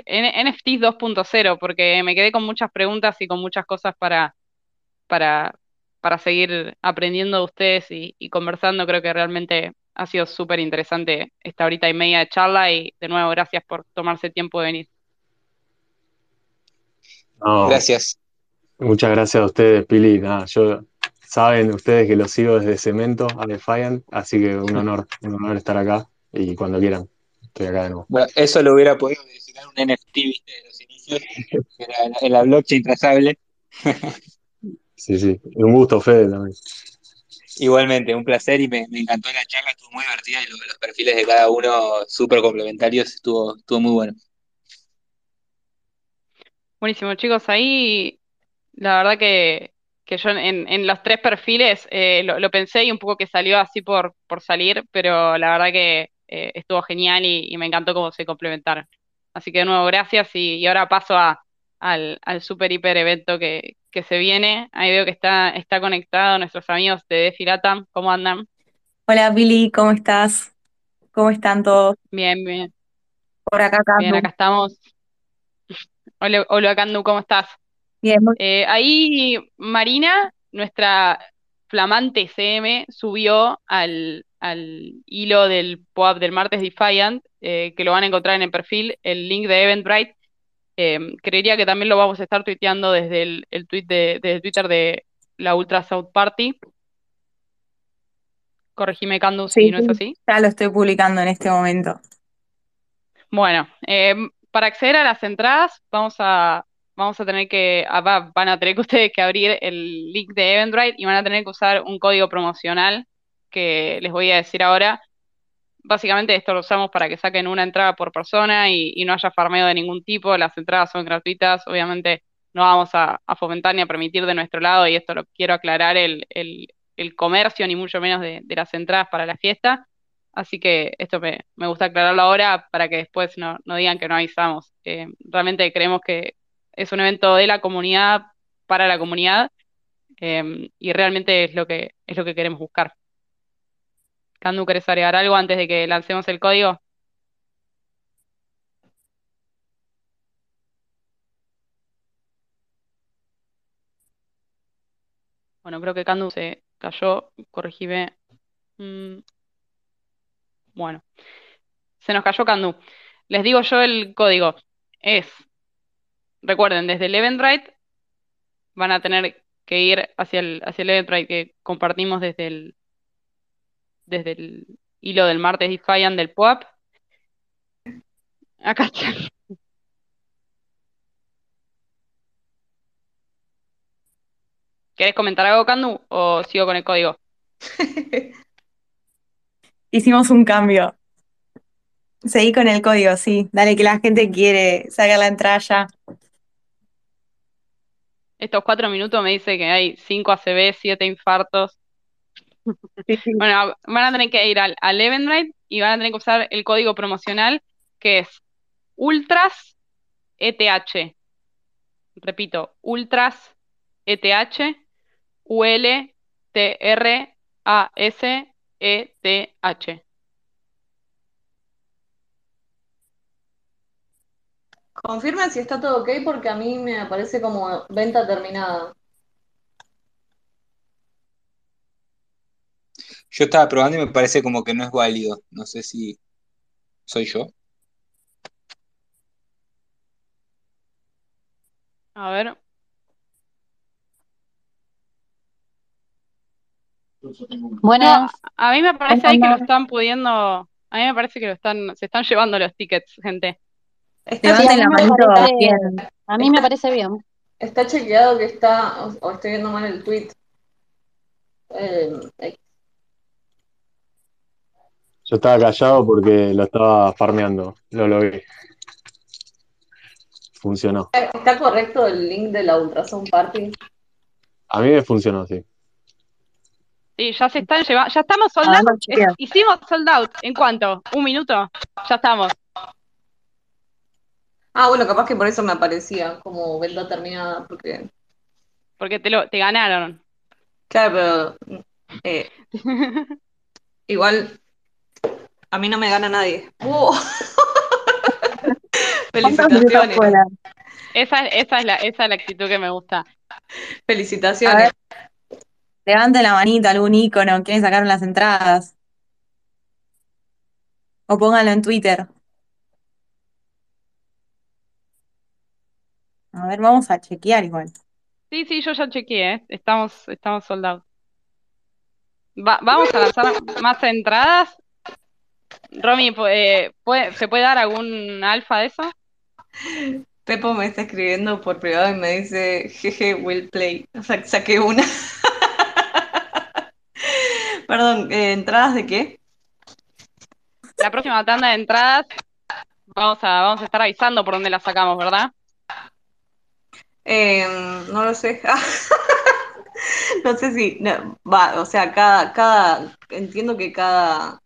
NFT 2.0 porque me quedé con muchas preguntas y con muchas cosas para, para, para seguir aprendiendo de ustedes y conversando. Creo que realmente ha sido súper interesante esta horita y media de charla y de nuevo gracias por tomarse tiempo de venir. No, gracias. Muchas gracias a ustedes, Pili. Nada, yo saben ustedes que los sigo desde Cemento a Defiant, así que un honor, un honor estar acá y cuando quieran, estoy acá de nuevo. Bueno, eso lo hubiera podido decir un NFT, viste, de los inicios, en la, en la blockchain trazable. sí, sí, un gusto, Fede, también. Igualmente, un placer y me, me, encantó la charla, estuvo muy divertida y los, los perfiles de cada uno súper complementarios, estuvo, estuvo muy bueno. Buenísimo, chicos, ahí la verdad que, que yo en, en, los tres perfiles eh, lo, lo, pensé y un poco que salió así por, por salir, pero la verdad que eh, estuvo genial y, y, me encantó cómo se complementaron. Así que de nuevo, gracias y, y ahora paso a, al, al super hiper evento que, que se viene. Ahí veo que está, está conectado nuestros amigos de Defilata. ¿Cómo andan? Hola Billy, ¿cómo estás? ¿Cómo están todos? Bien, bien. Por acá, Candu. Bien, acá estamos. Hola, hola Candu, ¿cómo estás? Bien. Muy... Eh, ahí Marina, nuestra flamante CM, subió al, al hilo del POAP del martes Defiant, eh, que lo van a encontrar en el perfil, el link de Eventbrite. Eh, creería que también lo vamos a estar tuiteando desde el, el tweet de, desde Twitter de la Ultra South Party. Corregime, Candu, sí, si no es así. Ya lo estoy publicando en este momento. Bueno, eh, para acceder a las entradas, vamos a, vamos a tener que, ah, van a tener que ustedes que abrir el link de Eventbrite y van a tener que usar un código promocional que les voy a decir ahora. Básicamente esto lo usamos para que saquen una entrada por persona y, no haya farmeo de ningún tipo. Las entradas son gratuitas, obviamente no vamos a, fomentar ni a permitir de nuestro lado, y esto lo quiero aclarar, el, comercio, ni mucho menos de, las entradas para la fiesta. Así que esto me, gusta aclararlo ahora para que después no, no digan que no avisamos. Eh, realmente creemos que es un evento de la comunidad para la comunidad eh, y realmente es lo que es lo que queremos buscar. Candu, ¿querés agregar algo antes de que lancemos el código? Bueno, creo que Candu se cayó, corregime. Mm. Bueno, se nos cayó Candu. Les digo yo el código. Es, recuerden, desde el Eventbrite van a tener que ir hacia el, hacia el que compartimos desde el, desde el hilo del martes Defiant del POAP. Acá está. ¿Querés comentar algo, Candu, o sigo con el código? Hicimos un cambio. Seguí con el código, sí. Dale que la gente quiere sacar la entrada ya. Estos cuatro minutos me dice que hay cinco ACV, siete infartos. Sí, sí. Bueno, van a tener que ir al, al Eventbrite y van a tener que usar el código promocional que es Ultras ETH. repito, Ultras ETH, U L T R A S E T H. Confirmen si está todo ok porque a mí me aparece como venta terminada. Yo estaba probando y me parece como que no es válido. No sé si soy yo. A ver. Buenas. No, a mí me parece ahí que lo están pudiendo. A mí me parece que lo están, se están llevando los tickets, gente. Está, Levanten a mí la me manito parece- bien. A mí me parece bien. está chequeado que está, o, o estoy viendo mal el tweet. Eh, Yo estaba callado porque lo estaba farmeando. Lo logré. Funcionó. ¿Está correcto el link de la Ultrasound Party? A mí me funcionó, sí. Sí, ya se están llevando. Ya estamos sold Ah, out. Hicimos sold out. ¿En cuánto? ¿Un minuto? Ya estamos. Ah, bueno, capaz que por eso me aparecía como venta terminada, porque... Porque te, lo, te ganaron. Claro, pero... eh, igual, a mí no me gana nadie. ¡Uh! ¿Cuántos minutos Felicitaciones? Esa, esa, es la, esa es la actitud que me gusta. felicitaciones. Levanten la manito, algún icono, quieren sacar las entradas. O pónganlo en Twitter. A ver, vamos a chequear igual. Sí, sí, yo ya chequeé, ¿eh? Estamos, estamos sold out. Va- vamos a lanzar más entradas. Romy, eh, ¿puede- ¿se puede dar algún alfa de eso? Pepo me está escribiendo por privado y me dice, jeje, will play. O sea, saqué una. Perdón, eh, ¿entradas de qué? La próxima tanda de entradas vamos a, vamos a estar avisando por dónde la sacamos, ¿verdad? Eh, no lo sé. No sé si no, va, o sea, cada, cada, entiendo que cada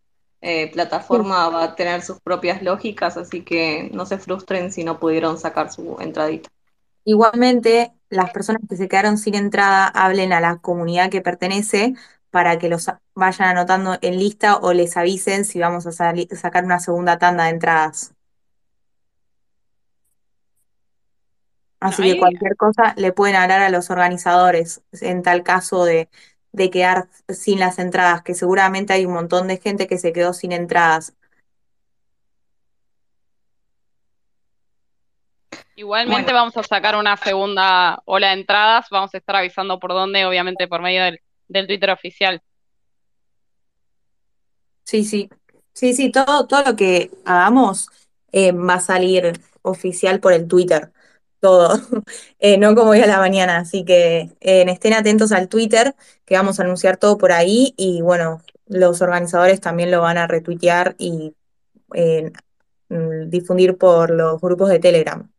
eh, plataforma va a tener sus propias lógicas, así que no se frustren si no pudieron sacar su entradita. Igualmente, las personas que se quedaron sin entrada hablen a la comunidad que pertenece para que los vayan anotando en lista o les avisen si vamos a sacar una segunda tanda de entradas. Así que cualquier cosa le pueden hablar a los organizadores en tal caso de, de quedar sin las entradas, que seguramente hay un montón de gente que se quedó sin entradas. Igualmente vamos a sacar una segunda ola de entradas, vamos a estar avisando por dónde, obviamente por medio del, del Twitter oficial. Sí, sí, sí, sí, todo, todo lo que hagamos eh, va a salir oficial por el Twitter, todo, Eh, no como hoy a la mañana, así que eh, estén atentos al Twitter, que vamos a anunciar todo por ahí y bueno, los organizadores también lo van a retuitear y eh, mm, difundir por los grupos de Telegram.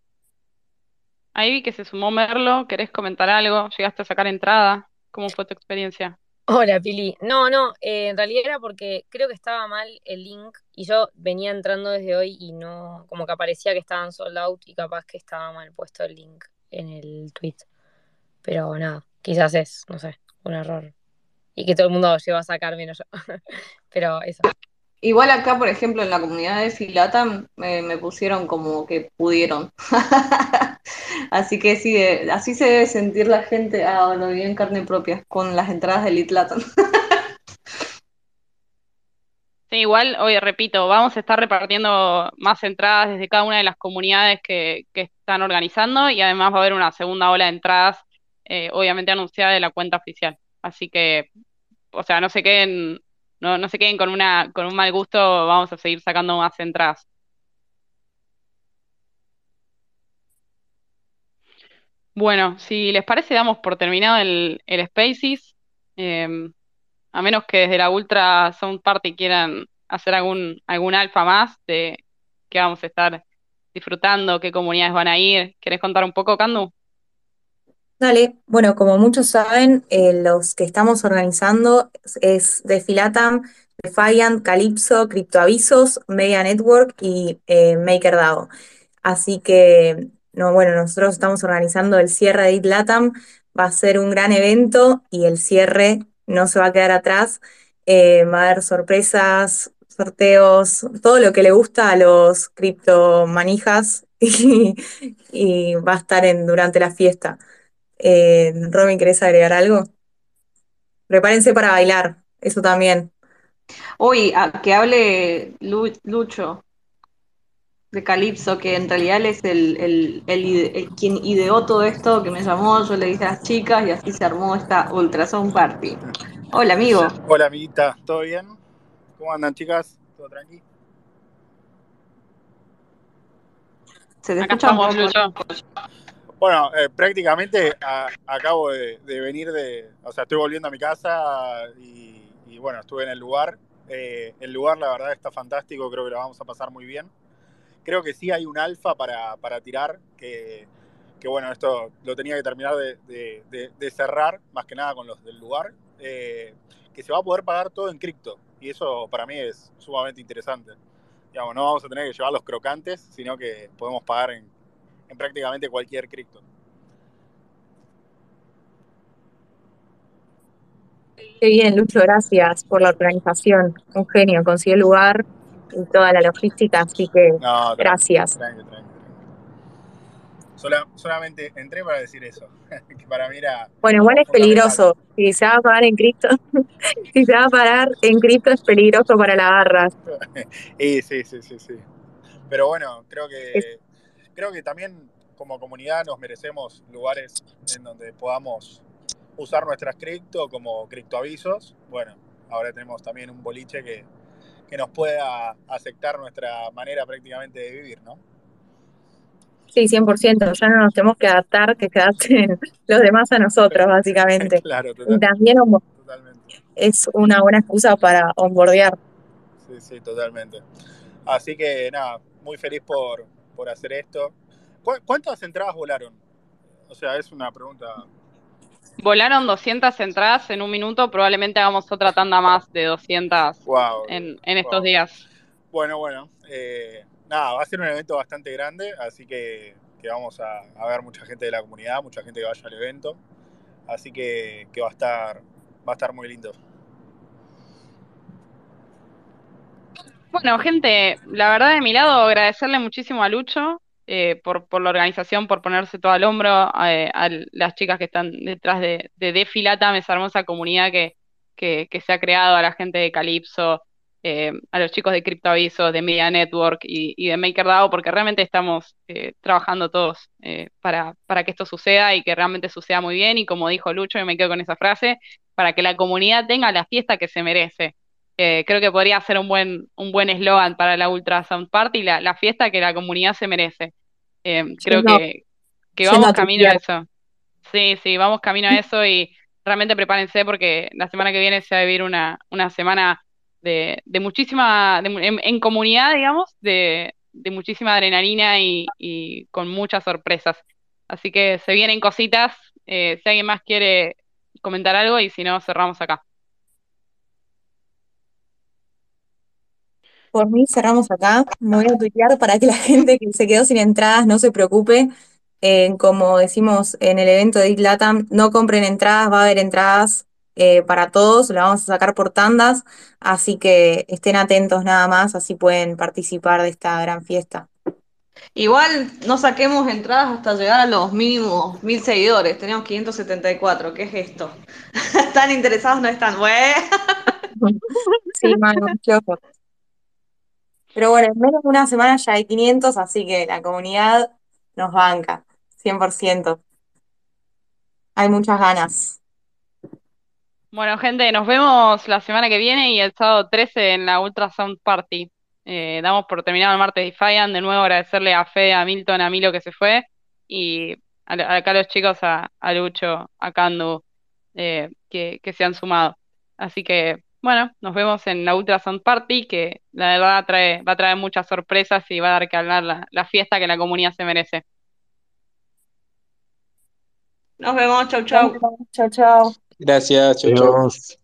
Ahí vi que se sumó Merlo, ¿querés comentar algo? ¿Llegaste a sacar entrada? ¿Cómo fue tu experiencia? Hola, Pili. No, no, eh, en realidad era porque creo que estaba mal el link y yo venía entrando desde hoy y no, como que aparecía que estaban sold out y capaz que estaba mal puesto el link en el tweet. Pero nada, quizás es, no sé, un error. Y que todo el mundo llegó a sacar menos yo. Pero eso. Igual acá, por ejemplo, en la comunidad de Filatam me, pusieron como que pudieron. Así que sí, de- así se debe sentir la gente, ah, lo vi en carne propia, con las entradas de Elite Latam. Sí, igual, hoy repito, vamos a estar repartiendo más entradas desde cada una de las comunidades que, que están organizando y además va a haber una segunda ola de entradas, eh, obviamente anunciada de la cuenta oficial. Así que, o sea, no se queden, no, se queden con una, con un mal gusto, vamos a seguir sacando más entradas. Bueno, si les parece, damos por terminado el, el Spaces. Em, a menos que desde la Ultra Sound Party quieran hacer algún, algún alfa más de qué vamos a estar disfrutando, qué comunidades van a ir. ¿Querés contar un poco, Candu? Dale, bueno, como muchos saben, eh, los que estamos organizando es, es Defilatam, Defiant, Calypso, Criptoavisos, Media Network y eh, MakerDAO. Así que no, bueno, nosotros estamos organizando el cierre de It Latam, va a ser un gran evento y el cierre no se va a quedar atrás. Eh, va a haber sorpresas, sorteos, todo lo que le gusta a los criptomanijas y, y va a estar en, durante la fiesta. Eh, Robin, ¿querés agregar algo? Prepárense para bailar, eso también. Uy, a- que hable Lu- Lucho de Calypso, que en realidad él es el, el- el ide- el quien ideó todo esto, que me llamó, yo le dije a las chicas y así se armó esta Ultrasound Party. Hola, amigo. Hola, amiguita, ¿todo bien? ¿Cómo andan, chicas? ¿Todo tranqui? Se te Acá escucha estamos. Lucho. Bueno, eh, prácticamente acabo de, venir de, o sea, estoy volviendo a mi casa y, bueno, estuve en el lugar. Eh, el lugar, la verdad, está fantástico, creo que lo vamos a pasar muy bien. Creo que sí hay un alfa para, para tirar, que, bueno, esto lo tenía que terminar de- de cerrar, más que nada con los del lugar, eh, que se va a poder pagar todo en cripto. Y eso para mí es sumamente interesante. Digamos, no vamos a tener que llevar los crocantes, sino que podemos pagar en, en prácticamente cualquier cripto. Qué bien, Lucho, gracias por la organización. Un genio, consiguió el lugar y toda la logística, así que No, gracias. tranqui, tranqui, tranqui. Sola- solamente entré para decir eso, que para mí era Bueno, igual es peligroso. Si se va a pagar en cripto, si se va a pagar en cripto es peligroso para la barra. Y sí, sí, sí, sí. Pero bueno, creo Es- que creo que también como comunidad nos merecemos lugares en donde podamos usar nuestras cripto como criptoavisos. Bueno, ahora tenemos también un boliche que, que nos pueda aceptar nuestra manera prácticamente de vivir, ¿no? Sí, 100%. Ya no nos tenemos que adaptar, que se adapten los demás a nosotros, básicamente. Claro, Y también totalmente. es una buena excusa para onboardear. Sí, sí, totalmente. Así que nada, muy feliz por, por hacer esto. ¿Cu- ¿Cuántas entradas volaron? O sea, es una pregunta. Volaron 200 entradas en un minuto, probablemente hagamos otra tanda más de 200 Wow, en, en estos wow. días. Bueno, bueno. eh, nada, va a ser un evento bastante grande, así que, que vamos a, a ver mucha gente de la comunidad, mucha gente que vaya al evento. Así que, que va a estar, va a estar muy lindo. Bueno, gente, la verdad de mi lado agradecerle muchísimo a Lucho eh, por, por la organización, por ponerse todo al hombro, eh, a las chicas que están detrás de, de Defilatam, esa hermosa comunidad que, que, se ha creado, a la gente de Calypso, eh, a los chicos de CryptoAvisos, de Media Network y, y de MakerDAO, porque realmente estamos eh, trabajando todos eh, para, para que esto suceda y que realmente suceda muy bien. Y como dijo Lucho, y me quedo con esa frase, para que la comunidad tenga la fiesta que se merece. Eh, creo que podría ser un buen un buen eslogan para la Ultra Sound Party, la, la fiesta que la comunidad se merece. Eh, creo que, que vamos camino a eso. Sí, sí, vamos camino a eso y realmente prepárense porque la semana que viene se va a vivir una, una semana de, de muchísima, de mu- en, en comunidad, digamos, de, de muchísima adrenalina y, y con muchas sorpresas. Así que se vienen cositas. eh, si alguien más quiere comentar algo y si no, cerramos acá. Por mí cerramos acá. Me voy a tuitear para que la gente que se quedó sin entradas no se preocupe. Eh, como decimos en el evento de Latam, no compren entradas, va a haber entradas eh, para todos, la vamos a sacar por tandas, así que estén atentos nada más, así pueden participar de esta gran fiesta. Igual no saquemos entradas hasta llegar a los mínimos mil seguidores. Tenemos 574. ¿Qué es esto? ¿Están interesados? No están. Bueno. Sí, ojo. Pero bueno, en menos de una semana ya hay 500, así que la comunidad nos banca, 100%. Hay muchas ganas. Bueno, gente, nos vemos la semana que viene y el sábado 13 en la Ultra Sound Party. Eh, damos por terminado el martes Defiant. De nuevo agradecerle a Fede, a Milton, a Milo que se fue y a, a- acá los chicos, a, a Lucho, a Candu, eh, que, que se han sumado. Así que, bueno, nos vemos en la Ultra Sound Party, que la verdad trae, va a traer muchas sorpresas y va a dar que hablar la, la fiesta que la comunidad se merece. Nos vemos. Chau, chau. Chao, chao. Gracias, chau, chau. Adiós.